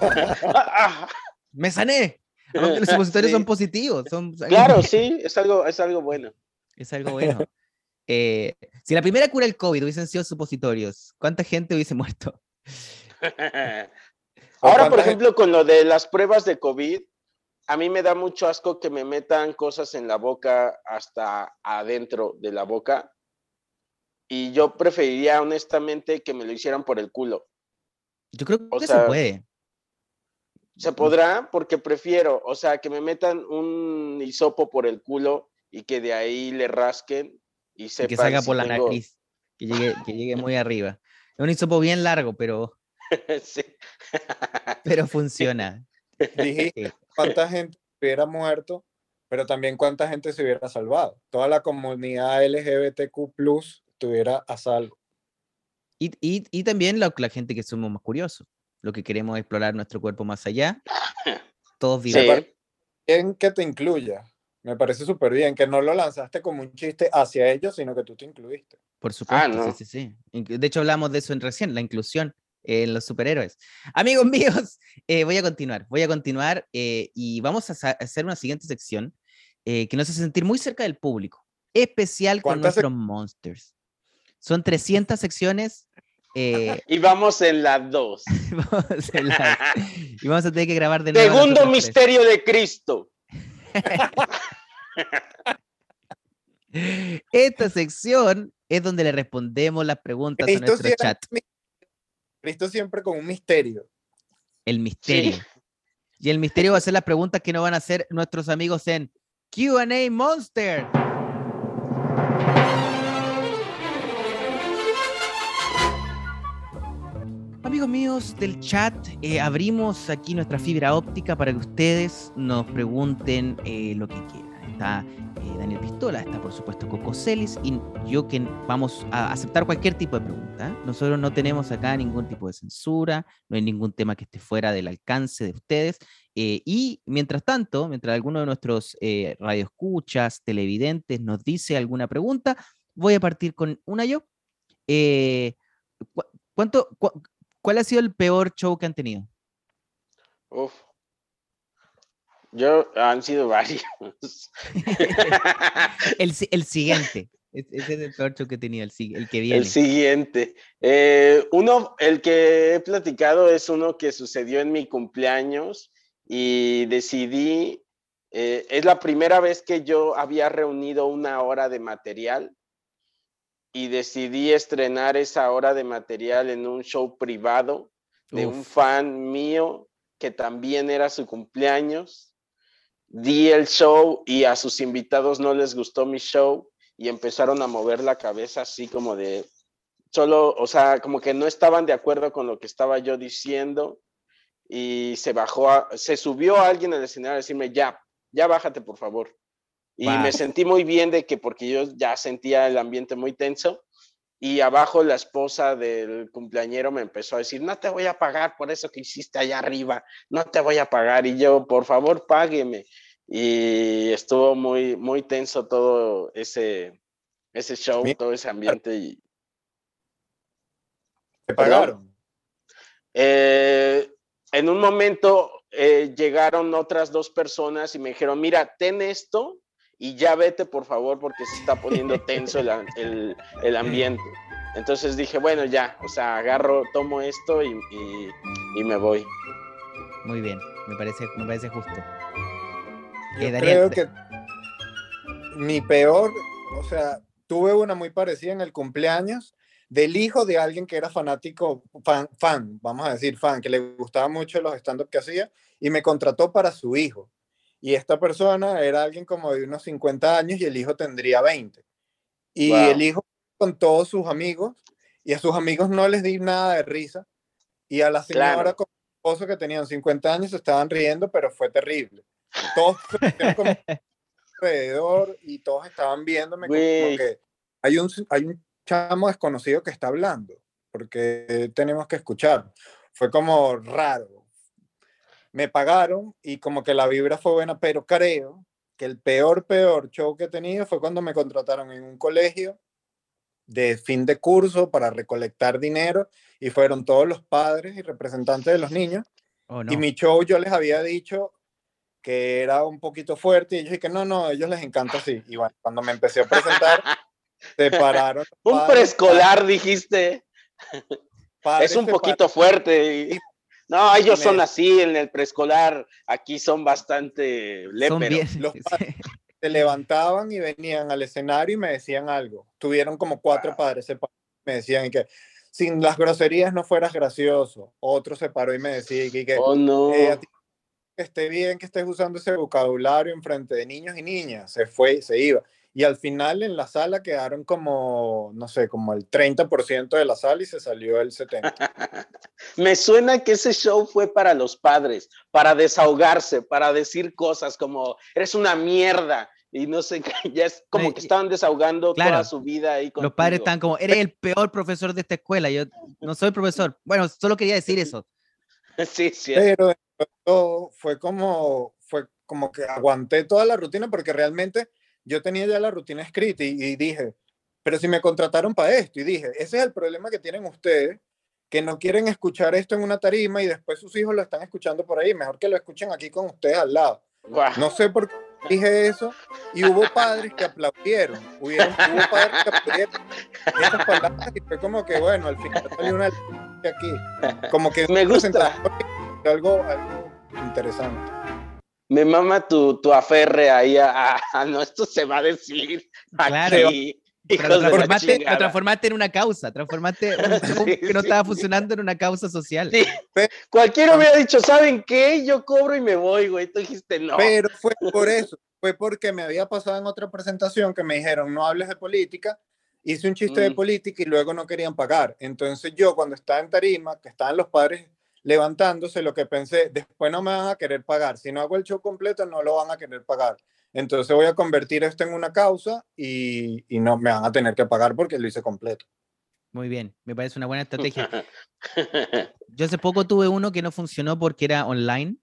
Speaker 2: Ah, *laughs*
Speaker 1: ¡me sané! Los supositorios
Speaker 2: Sí.
Speaker 1: son positivos. Son,
Speaker 2: Claro, sí, es algo, es algo bueno.
Speaker 1: Es algo bueno. Eh, si la primera cura del COVID hubiesen sido supositorios, ¿cuánta gente hubiese muerto? *laughs*
Speaker 2: Ahora, por ejemplo, con lo de las pruebas de COVID, a mí me da mucho asco que me metan cosas en la boca hasta adentro de la boca. Y yo preferiría, honestamente, que me lo hicieran por el culo.
Speaker 1: Yo creo
Speaker 2: O
Speaker 1: que
Speaker 2: sea,
Speaker 1: se puede.
Speaker 2: Se podrá porque prefiero, o sea, que me metan un hisopo por el culo y que de ahí le rasquen y
Speaker 1: y
Speaker 2: sepan
Speaker 1: que salga
Speaker 2: si
Speaker 1: por la
Speaker 2: tengo-
Speaker 1: nariz, que llegue, que llegue muy arriba. Es un hisopo bien largo, pero, *laughs*
Speaker 2: Sí.
Speaker 1: pero funciona. *laughs*
Speaker 3: Dijiste
Speaker 1: Sí.
Speaker 3: cuánta gente hubiera muerto, pero también cuánta gente se hubiera salvado. Toda la comunidad LGBTQ estuviera a salvo.
Speaker 1: Y, y- y también la, la gente que somos más curiosos, lo que queremos es explorar nuestro cuerpo más allá. *laughs* Todos
Speaker 2: Sí.
Speaker 1: vivos.
Speaker 3: Bien que te incluya. Me parece súper bien que no lo lanzaste como un chiste hacia ellos, sino que tú te incluiste.
Speaker 1: Por supuesto, sí, sí, sí. De hecho, hablamos de eso en recién, la inclusión en los superhéroes. Amigos *laughs* míos, eh, voy a continuar, voy a continuar eh, y vamos a hacer una siguiente sección eh, que nos hace sentir muy cerca del público, especial con nuestros monsters. Son 300 secciones. *laughs*
Speaker 2: y vamos en la 2. *laughs*
Speaker 1: y vamos a tener que grabar de nuevo.
Speaker 2: Segundo misterio de Cristo.
Speaker 1: Esta sección es donde le respondemos las preguntas a nuestro chat.
Speaker 3: Cristo siempre con un misterio.
Speaker 1: El misterio. Y el misterio va a ser las preguntas que nos van a hacer nuestros amigos en QA Monster. Amigos míos del chat, eh, abrimos aquí nuestra fibra óptica para que ustedes nos pregunten eh, lo que quieran está eh, Daniel Pistola, está por supuesto Coco Celis y yo que vamos a aceptar cualquier tipo de pregunta. Nosotros no tenemos acá ningún tipo de censura, no hay ningún tema que esté fuera del alcance de ustedes. Eh, y mientras tanto, mientras alguno de nuestros eh, radioescuchas, televidentes nos dice alguna pregunta, voy a partir con una yo. ¿cuánto, ¿Cuál ha sido el peor show que han tenido?
Speaker 2: Uf, yo, han sido varios. *laughs*
Speaker 1: el, el, siguiente. Ese es el peor que tenía, el, el que viene.
Speaker 2: El siguiente. Eh, uno, el que he platicado es uno que sucedió en mi cumpleaños y decidí, eh, es la primera vez que yo había reunido una hora de material y decidí estrenar esa hora de material en un show privado de un fan mío que también era su cumpleaños di el show y a sus invitados no les gustó mi show y empezaron a mover la cabeza así como de, solo, o sea, como que no estaban de acuerdo con lo que estaba yo diciendo y se bajó, se subió alguien al escenario a decirme, ya, ya bájate por favor. Y me sentí muy bien de que porque yo ya sentía el ambiente muy tenso y abajo la esposa del cumpleañero me empezó a decir, no te voy a pagar por eso que hiciste allá arriba, no te voy a pagar. Y yo, por favor, págueme. Y estuvo muy, muy tenso todo ese, ese show, todo ese ambiente. Y...
Speaker 3: ¿Te pagaron?
Speaker 2: Eh, en un momento eh, llegaron otras dos personas y me dijeron, mira, ten esto y ya vete por favor porque se está poniendo tenso el, el, ambiente. Entonces dije, bueno, ya, o sea, agarro, tomo esto y, y, me voy.
Speaker 1: Muy bien, me parece, me parece justo.
Speaker 3: Yo creo que mi peor, o sea, tuve una muy parecida en el cumpleaños del hijo de alguien que era fanático, fan, fan vamos a decir fan, que le gustaba mucho los stand-up que hacía y me contrató para su hijo. Y esta persona era alguien como de unos 50 años y el hijo tendría 20. Y el hijo con todos sus amigos y a sus amigos no les di nada de risa. Y a la señora con su esposo que tenían 50 años se estaban riendo, pero fue terrible. Todos como *laughs* alrededor y todos estaban viéndome como, que hay un, hay un chamo desconocido que está hablando, porque tenemos que escuchar. Fue como raro, me pagaron y como que la vibra fue buena, pero creo que el peor, peor show que he tenido fue cuando me contrataron en un colegio de fin de curso para recolectar dinero y fueron todos los padres y representantes de los niños. Oh, y mi show yo les había dicho que era un poquito fuerte y ellos que no, no, a ellos les encanta así. Y bueno, cuando me empecé a presentar, *laughs* se pararon.
Speaker 2: un preescolar, dijiste. es un poquito fuerte. No, ellos son así en el preescolar, aquí son bastante léperos.
Speaker 3: Los se levantaban y venían al escenario y me decían algo. Tuvieron como cuatro padres, me decían que sin las groserías no fueras gracioso. Otro se paró y me decía que,
Speaker 2: oh, no. Eh,
Speaker 3: que esté bien que estés usando ese vocabulario en frente de niños y niñas. Se fue, se iba. Y al final en la sala quedaron como, no sé, como el 30% de la sala y se salió el 70%. *laughs*
Speaker 2: Me suena que ese show fue para los padres, para desahogarse, para decir cosas como, eres una mierda. Y no sé, *laughs* ya es como que estaban desahogando toda su vida ahí.
Speaker 1: Los padres están como, eres el peor profesor de esta escuela. Yo no soy profesor. Bueno, solo quería decir eso. *laughs*
Speaker 2: Sí, sí.
Speaker 3: Pero fue como, fue como que aguanté toda la rutina porque realmente yo tenía ya la rutina escrita y, dije, pero si me contrataron para esto y dije, ese es el problema que tienen ustedes, que no quieren escuchar esto en una tarima y después sus hijos lo están escuchando por ahí, mejor que lo escuchen aquí con ustedes al lado.
Speaker 2: Guau.
Speaker 3: No sé por qué dije eso y hubo padres que aplaudieron, hubieron, hubo padres que aplaudieron esas palabras y fue como que bueno, al final salió una de aquí, como que
Speaker 2: Me gusta.
Speaker 3: algo, algo interesante.
Speaker 2: Me mama tu, tu aferre ahí a, a- a- no, esto se va a decir
Speaker 1: Claro.
Speaker 2: aquí.
Speaker 1: Lo
Speaker 2: de
Speaker 1: transformaste en una causa, transformaste un *laughs*
Speaker 2: Sí,
Speaker 1: que no
Speaker 2: sí,
Speaker 1: estaba
Speaker 2: sí.
Speaker 1: funcionando en una causa social.
Speaker 2: Sí. Cualquiera hubiera dicho, ¿saben qué? Yo cobro y me voy, güey. Tú dijiste, no.
Speaker 3: Pero fue por eso, fue porque me había pasado en otra presentación que me dijeron no hables de política, hice un chiste de
Speaker 2: Mm.
Speaker 3: política y luego no querían pagar. Entonces yo cuando estaba en tarima, que estaban los padres levantándose, lo que pensé, después no me van a querer pagar. Si no hago el show completo, no lo van a querer pagar. Entonces voy a convertir esto en una causa y, y no me van a tener que pagar porque lo hice completo.
Speaker 1: Muy bien, me parece una buena estrategia. *laughs* Yo hace poco tuve uno que no funcionó porque era online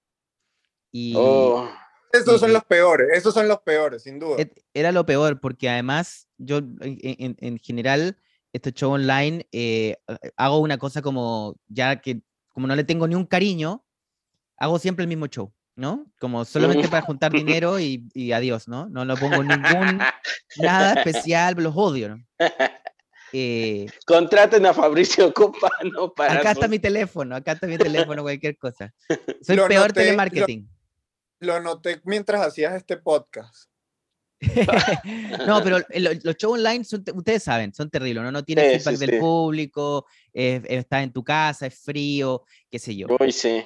Speaker 1: y
Speaker 2: Oh,
Speaker 3: Esos son los peores, esos son los peores, sin duda.
Speaker 1: era lo peor porque además yo en, en- en general este show online eh, hago una cosa como ya que como no le tengo ni un cariño, hago siempre el mismo show, ¿no? Como solamente para juntar dinero y, y adiós, ¿no? No lo pongo ningún, nada especial, los odio, ¿no? Eh,
Speaker 2: Contraten a Fabricio Copano para.
Speaker 1: acá está mi teléfono, acá está mi teléfono, cualquier cosa. *laughs* Soy
Speaker 3: Lo
Speaker 1: peor
Speaker 3: noté, lo-
Speaker 1: telemarketing.
Speaker 3: Lo noté mientras hacías este podcast. *laughs*
Speaker 1: no, pero los shows online, son te- ustedes saben, son terribles, ¿no? No tienes
Speaker 2: Sí,
Speaker 1: feedback
Speaker 2: sí,
Speaker 1: del
Speaker 2: sí.
Speaker 1: público, eh, estás en tu casa, es frío, qué sé yo.
Speaker 2: Uy, sí.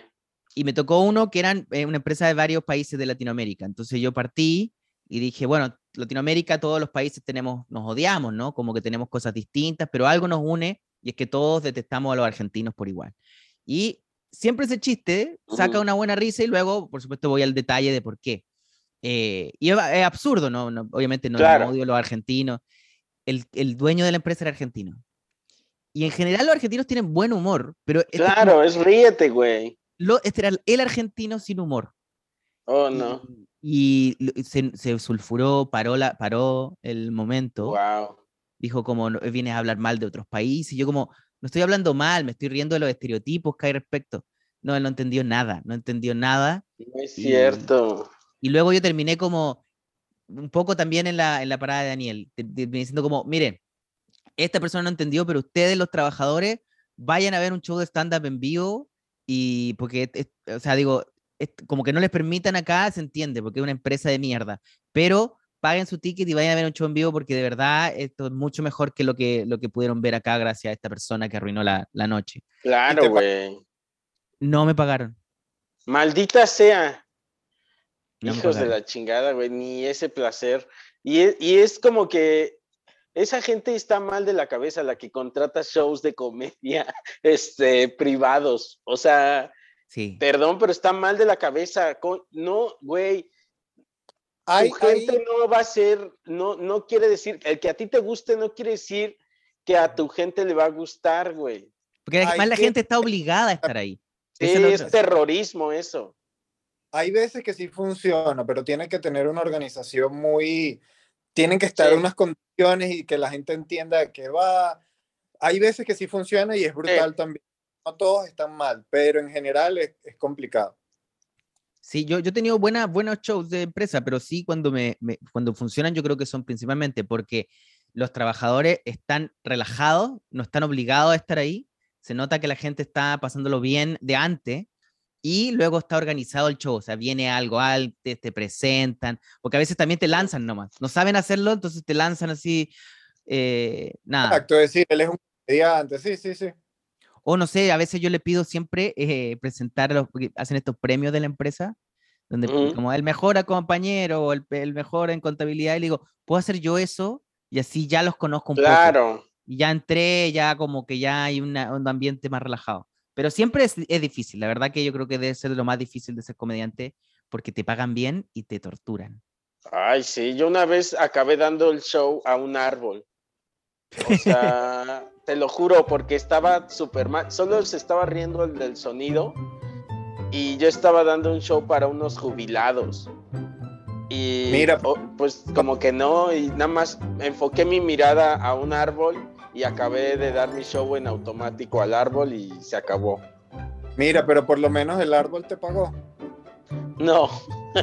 Speaker 1: Y me tocó uno que eran eh, una empresa de varios países de Latinoamérica. Entonces yo partí y dije, bueno, Latinoamérica, todos los países tenemos, nos odiamos, ¿no? Como que tenemos cosas distintas, pero algo nos une y es que todos detestamos a los argentinos por igual. Y siempre ese chiste saca una buena risa y luego, por supuesto, voy al detalle de por qué. Eh, y es, es absurdo, ¿no? No, obviamente no, no
Speaker 2: Claro.
Speaker 1: odio a los argentinos. El, el dueño de la empresa era argentino. Y en general los argentinos tienen buen humor, pero este, es como-
Speaker 2: Claro, es ríete, güey.
Speaker 1: lo, este era el argentino sin humor.
Speaker 2: Oh,
Speaker 1: Y-
Speaker 2: no.
Speaker 1: Y, lo- se, se sulfuró, paró, la, paró el momento.
Speaker 2: Wow.
Speaker 1: Dijo como, "No, vienes a hablar mal de otros países. Y yo como, no estoy hablando mal, me estoy riendo de los estereotipos que hay respecto. No, él no entendió nada, no entendió nada.
Speaker 2: No es
Speaker 1: Y-
Speaker 2: cierto.
Speaker 1: Y luego yo terminé como, un poco también en la, en la parada de Daniel, diciendo como, miren, esta persona no entendió, pero ustedes los trabajadores vayan a ver un show de stand-up en vivo y porque, es- o sea, digo, es- como que no les permitan acá, se entiende, porque es una empresa de mierda, pero paguen su ticket y vayan a ver un show en vivo porque de verdad esto es mucho mejor que lo que, lo que pudieron ver acá gracias a esta persona que arruinó la, la noche.
Speaker 2: Claro, güey.
Speaker 1: No me pagaron.
Speaker 2: Maldita sea.
Speaker 1: No
Speaker 2: Hijos de la chingada, güey. Ni ese placer. Y es, y es como que esa gente está mal de la cabeza, la que contrata shows de comedia *laughs* este, privados. O sea,
Speaker 1: Sí.
Speaker 2: perdón, pero está mal de la cabeza. No, güey.
Speaker 3: Hay,
Speaker 2: tu gente no va a ser, no, no quiere decir, el que a ti te guste no quiere decir que a tu gente le va a gustar, güey.
Speaker 1: Porque además la gente está obligada a estar ahí.
Speaker 2: Sí,
Speaker 1: es
Speaker 2: es terrorismo eso.
Speaker 3: Hay veces que sí funciona, pero tiene que tener una organización muy, tienen que estar
Speaker 2: Sí.
Speaker 3: unas condiciones y que la gente entienda de qué va. Hay veces que sí funciona y es brutal también. No todos están mal, pero en general es, es complicado.
Speaker 1: Sí, yo, yo he tenido buena, buenos shows de empresa, pero sí cuando, me, me- cuando funcionan yo creo que son principalmente porque los trabajadores están relajados, no están obligados a estar ahí, se nota que la gente está pasándolo bien de antes y luego está organizado el show, o sea, viene algo antes, te presentan, porque a veces también te lanzan nomás, no saben hacerlo, entonces te lanzan así, eh, nada.
Speaker 3: Exacto, decir, él es un comediante, sí, sí, sí.
Speaker 1: O no sé, a veces yo le pido siempre eh, presentar, a los, porque hacen estos premios de la empresa, donde como el mejor compañero o el, el mejor en contabilidad, y le digo, ¿puedo hacer yo eso? Y así ya los conozco un poco.
Speaker 2: Claro.
Speaker 1: Y ya entré, ya como que ya hay una- un ambiente más relajado. Pero siempre es, es difícil, la verdad que yo creo que debe ser lo más difícil de ser comediante, porque te pagan bien y te torturan.
Speaker 2: Ay, sí, yo una vez acabé dando el show a un árbol. O sea, *laughs* te lo juro, porque estaba súper mal. Solo se estaba riendo el del sonido y yo estaba dando un show para unos jubilados. Y
Speaker 3: Mira.
Speaker 2: oh, pues como que no, y nada más enfoqué mi mirada a un árbol y acabé de dar mi show en automático al árbol y se acabó.
Speaker 3: Mira, pero por lo menos el árbol te pagó.
Speaker 2: No,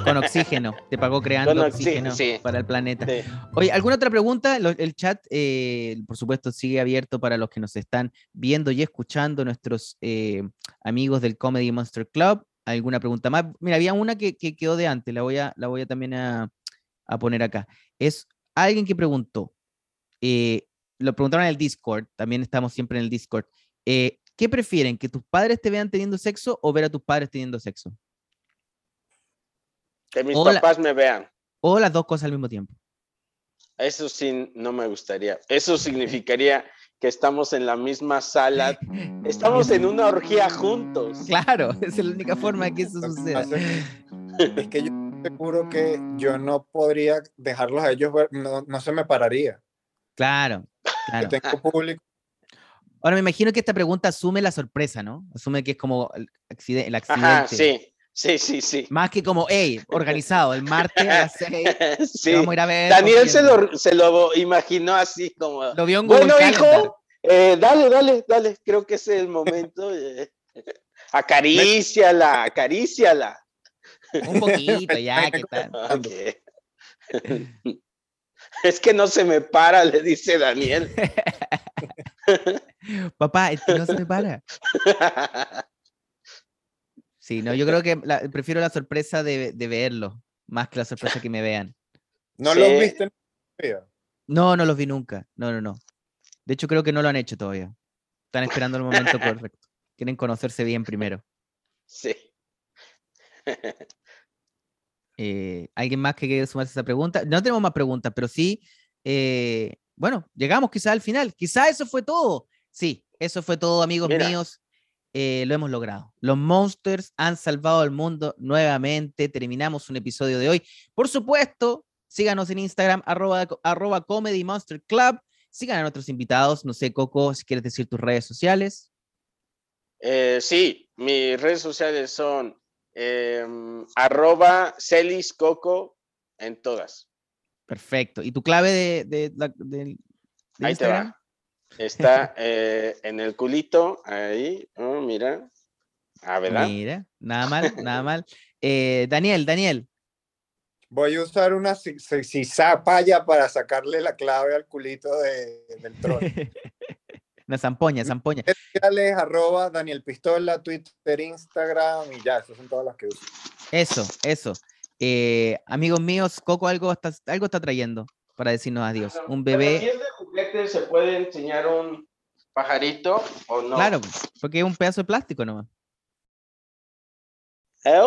Speaker 1: Con oxígeno. Te pagó creando
Speaker 2: Con
Speaker 1: oxígeno
Speaker 2: sí.
Speaker 1: para el planeta.
Speaker 2: sí.
Speaker 1: Oye, ¿alguna otra pregunta? El chat, eh, por supuesto, sigue abierto para los que nos están viendo y escuchando, nuestros eh, amigos del Comedy Monster Club. ¿Alguna pregunta más? Mira, había una que, que quedó de antes, la voy a, la voy a también a, a poner acá. Es alguien que preguntó, eh, lo preguntaron en el Discord, también estamos siempre en el Discord. eh, ¿Qué prefieren? ¿Que tus padres te vean teniendo sexo o ver a tus padres teniendo sexo?
Speaker 2: Que mis papás me vean.
Speaker 1: O las dos cosas al mismo tiempo.
Speaker 2: Eso sí, no me gustaría. Eso significaría que estamos en la misma sala. Estamos en una orgía juntos.
Speaker 1: Claro, *laughs* es la única forma de que eso suceda.
Speaker 3: es- que yo seguro que yo no podría dejarlos a ellos ver, no, no se me pararía.
Speaker 1: Claro,
Speaker 3: Tengo público.
Speaker 1: Ahora me imagino que esta pregunta asume la sorpresa, ¿no? Asume que es como el accidente. El accidente.
Speaker 2: Ajá, sí, sí, sí, sí.
Speaker 1: Más que como, hey, organizado, el martes a las seis, *laughs* te
Speaker 2: Sí.
Speaker 1: vamos a ir a ver.
Speaker 2: Daniel se lo, se lo imaginó así como.
Speaker 1: Lo vio en Google
Speaker 2: Bueno,
Speaker 1: Calendar.
Speaker 2: hijo, eh, dale, dale, dale. Creo que es el momento. eh. *laughs* Acaríciala, acaríciala.
Speaker 1: Un poquito, ya, *laughs* ¿qué tal?
Speaker 2: Ok. Es que no se me para, le dice Daniel. *laughs*
Speaker 1: Papá, es que no se me para. Sí, no, yo creo que la- prefiero la sorpresa de, de verlo, más que la sorpresa que me vean.
Speaker 3: ¿No
Speaker 2: Sí.
Speaker 3: los viste vida?
Speaker 1: No, no los vi nunca. No, no, no. De hecho, creo que no lo han hecho todavía. Están esperando el momento *laughs* correcto. Quieren conocerse bien primero.
Speaker 2: Sí. *laughs*
Speaker 1: Eh, ¿Alguien más que quiera sumarse a esa pregunta? No tenemos más preguntas, pero sí, eh, bueno, llegamos quizás al final. Quizás eso fue todo. Sí, eso fue todo, amigos
Speaker 2: Mira.
Speaker 1: míos. Eh, lo hemos logrado. Los Monsters han salvado el mundo nuevamente. Terminamos un episodio de hoy. Por supuesto, síganos en Instagram, arroba, arroba Comedy Monster Club. Sigan a nuestros invitados. No sé, Coco, si quieres decir tus redes sociales.
Speaker 2: Eh, sí, mis redes sociales son em, arroba celiscoco en todas.
Speaker 1: Perfecto. ¿Y tu clave de,
Speaker 2: Ahí te
Speaker 1: Instagram?
Speaker 2: va. Está *laughs* eh, en el culito, ahí, oh, mira. Ah, ¿verdad?
Speaker 1: Mira, nada mal, nada mal. Eh, Daniel, Daniel.
Speaker 3: Voy a usar una ci- ci- cizapaya para sacarle la clave al culito de- del troll. *laughs*
Speaker 1: Una zampoña, zampoña.
Speaker 3: Sociales, arroba Daniel Pistola, Twitter, Instagram y ya, esas son todas las que uso.
Speaker 1: Eso, eso. Eh, amigos míos, Coco algo está, algo está trayendo para decirnos adiós. Un
Speaker 2: Pero si
Speaker 1: bebé,
Speaker 2: es de juguete, ¿se puede enseñar un pajarito o no?
Speaker 1: claro, porque es un pedazo de plástico nomás.
Speaker 2: ¿Eh?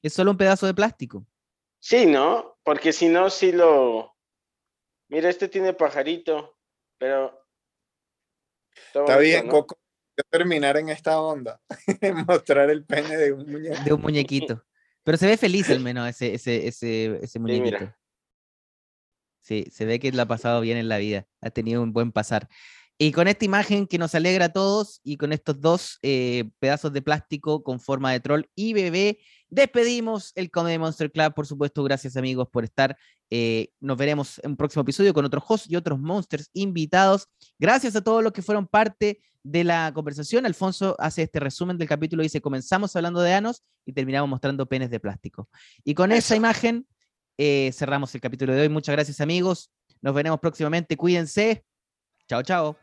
Speaker 1: Es solo un pedazo de plástico.
Speaker 2: Sí, ¿no? Porque si no, sí lo... Mira, este tiene pajarito, pero...
Speaker 3: Está
Speaker 2: bonito,
Speaker 3: bien,
Speaker 2: ¿no?
Speaker 3: Coco. Terminar en esta onda. *laughs* Mostrar el pene de un muñeco.
Speaker 1: De un muñequito. Pero se ve feliz al menos ese, ese, ese, ese muñequito. Sí, se ve que lo ha pasado bien en la vida. Ha tenido un buen pasar. Y con esta imagen que nos alegra a todos y con estos dos eh, pedazos de plástico con forma de troll y bebé, despedimos el Comedy Monster Club. Por supuesto, gracias amigos por estar. Eh, nos veremos en un próximo episodio con otros hosts y otros monsters invitados. Gracias a todos los que fueron parte de la conversación. Alfonso hace este resumen del capítulo. Dice, comenzamos hablando de anos y terminamos mostrando penes de plástico. Y con esa
Speaker 2: Eso.
Speaker 1: imagen eh, cerramos el capítulo de hoy. Muchas gracias amigos. Nos veremos próximamente. Cuídense. Chao, chao.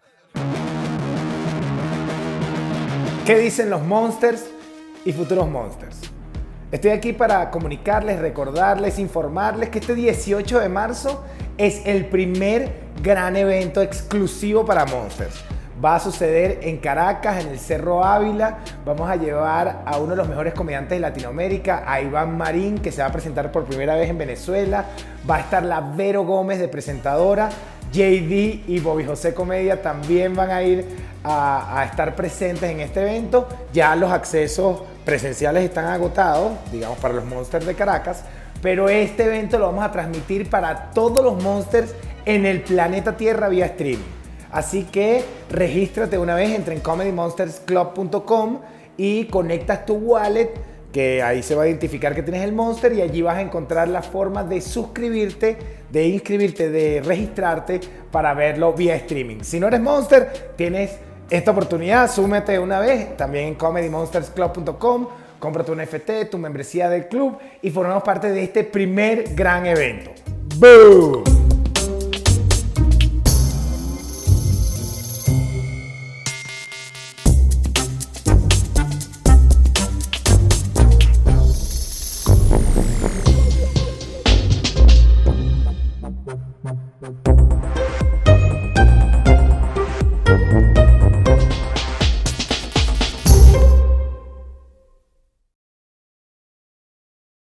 Speaker 4: ¿Qué dicen los monsters y futuros monsters? Estoy aquí para comunicarles, recordarles, informarles que este 18 de marzo es el primer gran evento exclusivo para monsters. Va a suceder en Caracas, en el Cerro Ávila. Vamos a llevar a uno de los mejores comediantes de Latinoamérica, a Iván Marín, que se va a presentar por primera vez en Venezuela. Va a estar la Vero Gómez de presentadora. JD y Bobby José Comedia también van a ir a, estar presentes en este evento. Ya los accesos presenciales están agotados, digamos, para los Monsters de Caracas. Pero este evento lo vamos a transmitir para todos los Monsters en el planeta Tierra vía streaming. Así que regístrate una vez, entra en comedymonstersclub.com y conectas tu wallet que ahí se va a identificar que tienes el Monster y allí vas a encontrar la forma de suscribirte, de inscribirte, de registrarte para verlo vía streaming. Si no eres Monster, tienes esta oportunidad, súmete una vez también en comedymonstersclub.com, cómprate un FT, tu membresía del club y formamos parte de este primer gran evento. ¡Boom!